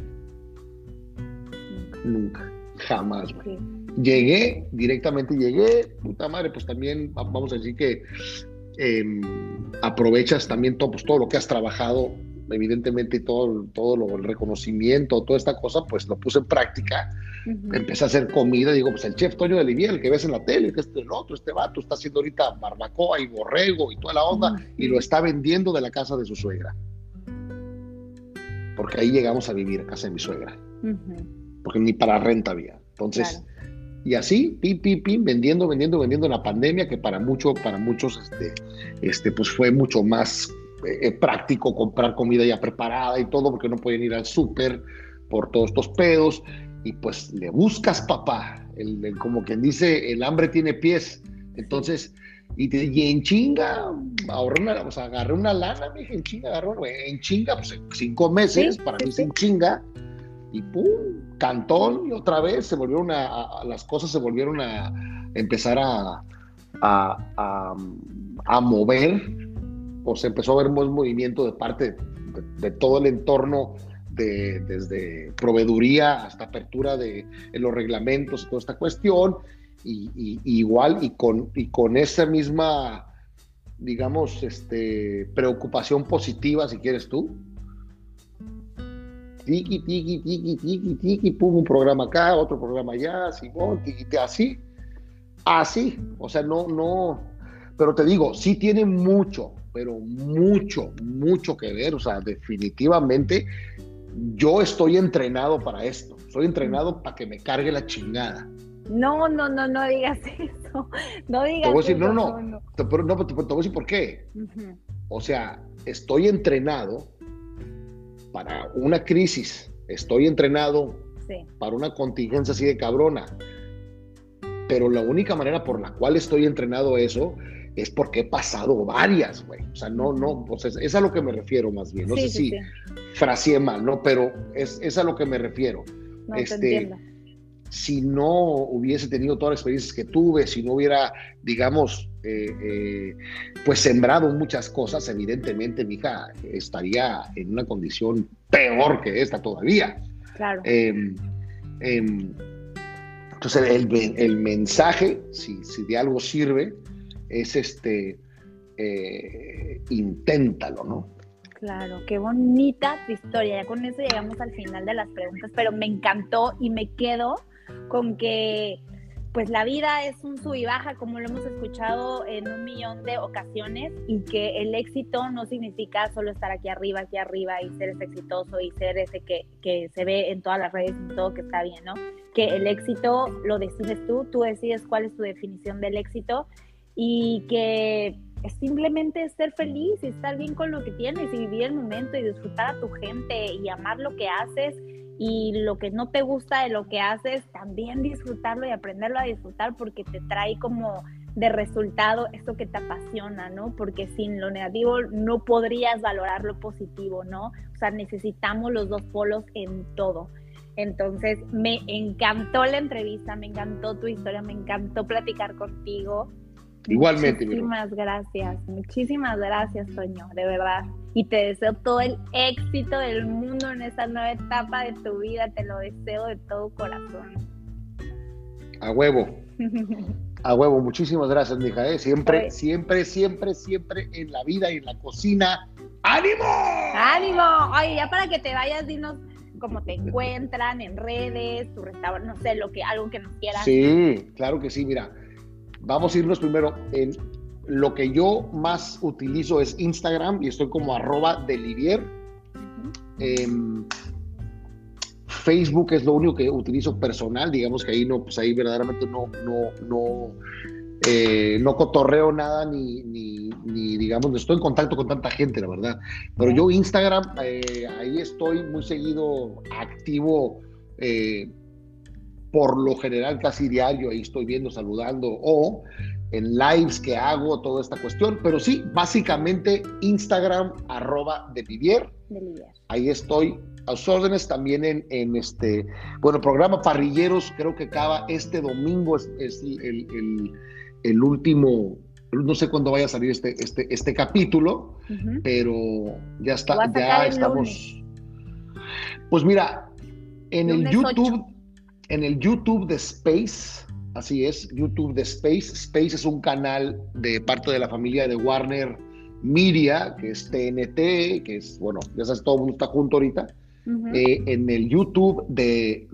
Nunca, jamás, güey. Llegué, directamente llegué, puta madre, pues también vamos a decir que em, aprovechas también todo, pues, todo lo que has trabajado evidentemente todo, todo lo, el reconocimiento, toda esta cosa, pues lo puse en práctica. Empecé a hacer comida, digo, pues el chef Toño de Olivier, el que ves en la tele, que este el otro, este vato, está haciendo ahorita barbacoa y borrego y toda la onda, y lo está vendiendo de la casa de su suegra. Porque ahí llegamos a vivir, a casa de mi suegra. Porque ni para renta había. Entonces, y así, pim, pim, pim, vendiendo, vendiendo, vendiendo en la pandemia, que para, mucho, para muchos este, este, pues fue mucho más eh, práctico comprar comida ya preparada y todo, porque no pueden ir al súper por todos estos pedos. Y pues le buscas, papá. El, como quien dice, el hambre tiene pies. Entonces, y, te, en chinga, ahorré una, o sea, agarré una lana, me dije, en chinga, agarré, en chinga, pues cinco meses, para mí sin chinga, y pum, cantón, y otra vez se volvieron a, las cosas se volvieron a empezar a, a, a, mover pues empezó a haber un movimiento de parte de, todo el entorno, de, desde proveeduría hasta apertura de, los reglamentos y toda esta cuestión, y, igual y con, y con esa misma, digamos, este, preocupación positiva, si quieres tú. Tiki, tiki, tiki, tiki, tiki, pum, un programa acá, otro programa allá, Simón, tiki, así, así, o sea, no, no, pero te digo, sí tiene mucho, pero mucho, mucho que ver. O sea, definitivamente yo estoy entrenado para esto. Soy entrenado para que me cargue la chingada. No, no, no, no digas eso. No digas te voy a decir, No, no, no. Te, no, te, voy a decir por qué. O sea, estoy entrenado para una crisis. Estoy entrenado para una contingencia así de cabrona. Pero la única manera por la cual estoy entrenado eso es porque he pasado varias, güey. O sea, no, no, pues es, a lo que me refiero más bien. No sé si sí. mal, ¿no? Pero es, es, a lo que me refiero. este, si no hubiese tenido todas las experiencias que tuve, si no hubiera, digamos, eh, eh, pues sembrado muchas cosas, evidentemente mi hija estaría en una condición peor que esta todavía. Claro. Em, em, entonces, el, mensaje, si, si, de algo sirve, es este, eh, inténtalo, ¿no? Claro, qué bonita tu historia. Ya con eso llegamos al final de las preguntas, pero me encantó y me quedo con que pues la vida es un sub y baja, como lo hemos escuchado en un millón de ocasiones, y que el éxito no significa solo estar aquí arriba, aquí arriba, y ser ese exitoso y ser ese que, que se ve en todas las redes y todo que está bien, ¿no? Que el éxito lo decides tú, tú decides cuál es tu definición del éxito, y que simplemente ser feliz y estar bien con lo que tienes y vivir el momento y disfrutar a tu gente y amar lo que haces y lo que no te gusta de lo que haces, también disfrutarlo y aprenderlo a disfrutar porque te trae como de resultado esto que te apasiona, ¿no? Porque sin lo negativo no podrías valorar lo positivo, ¿no? O sea, necesitamos los dos polos en todo. Entonces, me encantó la entrevista, me encantó tu historia, me encantó platicar contigo. Igualmente. Muchísimas gracias, muchísimas gracias, Toño, de verdad. Y te deseo todo el éxito del mundo en esta nueva etapa de tu vida, te lo deseo de todo corazón. A huevo. A huevo, muchísimas gracias, mija. ¿eh? Siempre, siempre, siempre, siempre en la vida y en la cocina. ¡Ánimo! ¡Ánimo! Oye, ya para que te vayas, dinos cómo te encuentran en redes, tu restaurante, no sé, lo que, algo que nos quieras. Sí, claro que sí, mira vamos a irnos primero en lo que yo más utilizo es Instagram y estoy como arroba delivier. Em, Facebook es lo único que utilizo personal, digamos que ahí no, pues ahí verdaderamente no, no, no, eh, no cotorreo nada ni, ni, digamos, no estoy en contacto con tanta gente, la verdad. Pero yo Instagram, eh, ahí estoy muy seguido, activo. Eh, por lo general casi diario, ahí estoy viendo, saludando, o en lives que hago, toda esta cuestión, pero sí, básicamente Instagram, arroba de Vivier. Ahí estoy a sus órdenes también en, en, este, bueno, programa Parrilleros, creo que acaba este domingo, es, el, el, último, no sé cuándo vaya a salir este, este, este capítulo, pero ya está, ya estamos. Pues mira, en el YouTube en el YouTube de Space, así es, YouTube de Space. Space es un canal de parte de la familia de Warner Media, que es TNT, que es, bueno, ya sabes, todo el mundo está junto ahorita. Eh, en el YouTube de,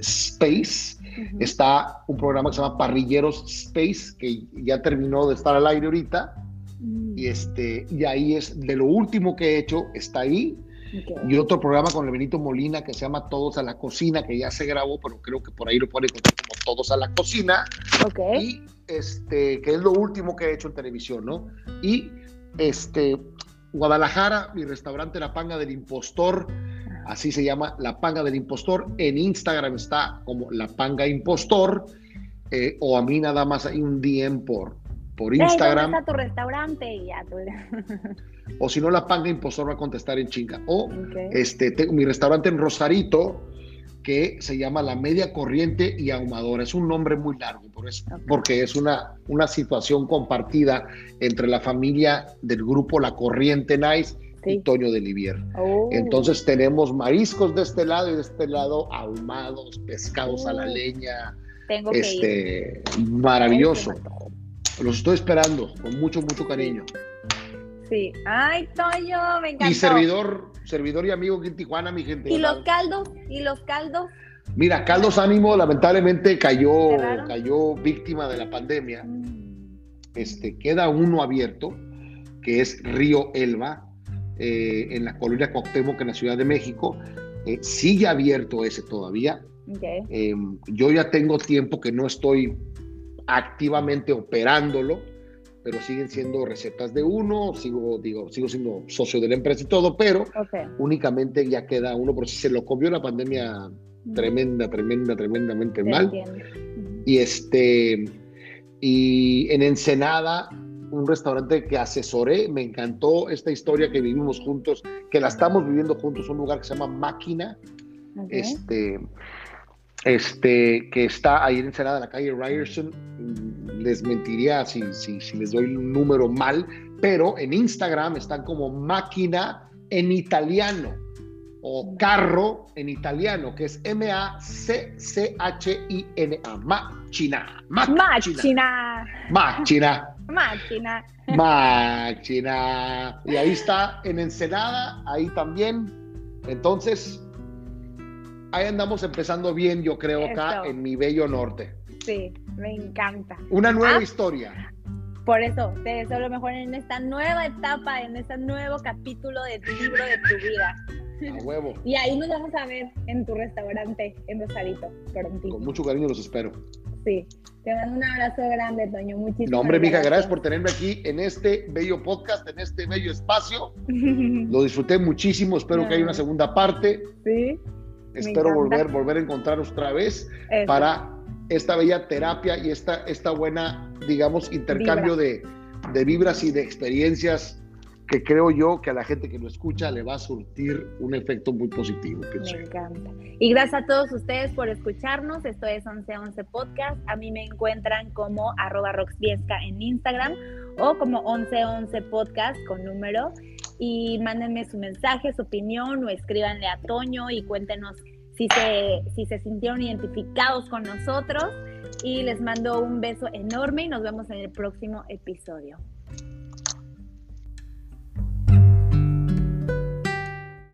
Space está un programa que se llama Parrilleros Space, que ya terminó de estar al aire ahorita. Mm. Y, este, y ahí es de lo último que he hecho, está ahí. Y otro programa con el Benito Molina que se llama Todos a la Cocina, que ya se grabó, pero creo que por ahí lo pueden encontrar como Todos a la Cocina. Y este, que es lo último que he hecho en televisión, ¿no? Y este, Guadalajara, mi restaurante La Panga del Impostor, así se llama La Panga del Impostor. En Instagram está como La Panga Impostor, eh, o a mí nada más hay un DM por, por Instagram. está tu restaurante? Y ya, o si no, la panga impostor va a contestar en chinga. O este, tengo mi restaurante en Rosarito, que se llama La Media Corriente y Ahumadora. Es un nombre muy largo, por eso, porque es una, una situación compartida entre la familia del grupo La Corriente Nice y Toño de Livier. Oh. Entonces tenemos mariscos de este lado y de este lado ahumados, pescados a la leña. Tengo este, Maravilloso. Los estoy esperando con mucho, mucho cariño. Sí. Ay, Toño, me encanta. Y servidor, servidor y amigo aquí en Tijuana, mi gente. ¿Y los caldos? ¿Y los caldos? Mira, Caldos Ánimo lamentablemente cayó, cayó víctima de la pandemia. Mm. Este, queda uno abierto, que es Río Elba, eh, en la colonia Cuauhtémoc, en la Ciudad de México. Eh, sigue abierto ese todavía. Em, yo ya tengo tiempo que no estoy activamente operándolo pero siguen siendo recetas de uno, sigo, digo, sigo siendo socio de la empresa y todo, pero únicamente ya queda uno, porque se lo comió la pandemia tremenda, tremenda, tremendamente mal. Y este, y en Ensenada, un restaurante que asesoré, me encantó esta historia que vivimos juntos, que la estamos viviendo juntos, un lugar que se llama Máquina. Este, este, que está ahí en Ensenada, en la calle Ryerson. Mm, Les mentiría si, si, si les doy un número mal, pero en Instagram están como máquina en italiano o carro en italiano, que es M-A-C-C-H-I-N-A. Máquina. Máquina. Máquina. Máquina. Máquina. Y ahí está en Ensenada, ahí también. Entonces, ahí andamos empezando bien, yo creo, acá en mi bello norte. Sí, me encanta. Una nueva Ah. historia. Por eso, te deseo lo mejor en esta nueva etapa, en este nuevo capítulo de tu libro de tu vida. A huevo. Y ahí nos vamos a ver en tu restaurante en Rosarito, prontito. Con mucho cariño los espero. Sí. Te mando un abrazo grande, Toño. Muchísimas No, hombre, mija, gracias por tenerme aquí en este bello podcast, en este bello espacio. Lo disfruté muchísimo. Espero que haya una segunda parte. Sí. Espero encanta. volver, volver a encontrarnos otra vez eso. para esta bella terapia y esta, esta buena, digamos, intercambio de, de vibras y de experiencias que creo yo que a la gente que lo escucha le va a surtir un efecto muy positivo. pienso Me encanta. Y gracias a todos ustedes por escucharnos. Esto es 1111 Podcast. A mí me encuentran como arroba roxviesca en Instagram o como 1111 Podcast con número. Y mándenme su mensaje, su opinión o escríbanle a Toño y cuéntenos si se, si se sintieron identificados con nosotros. Y les mando un beso enorme y nos vemos en el próximo episodio.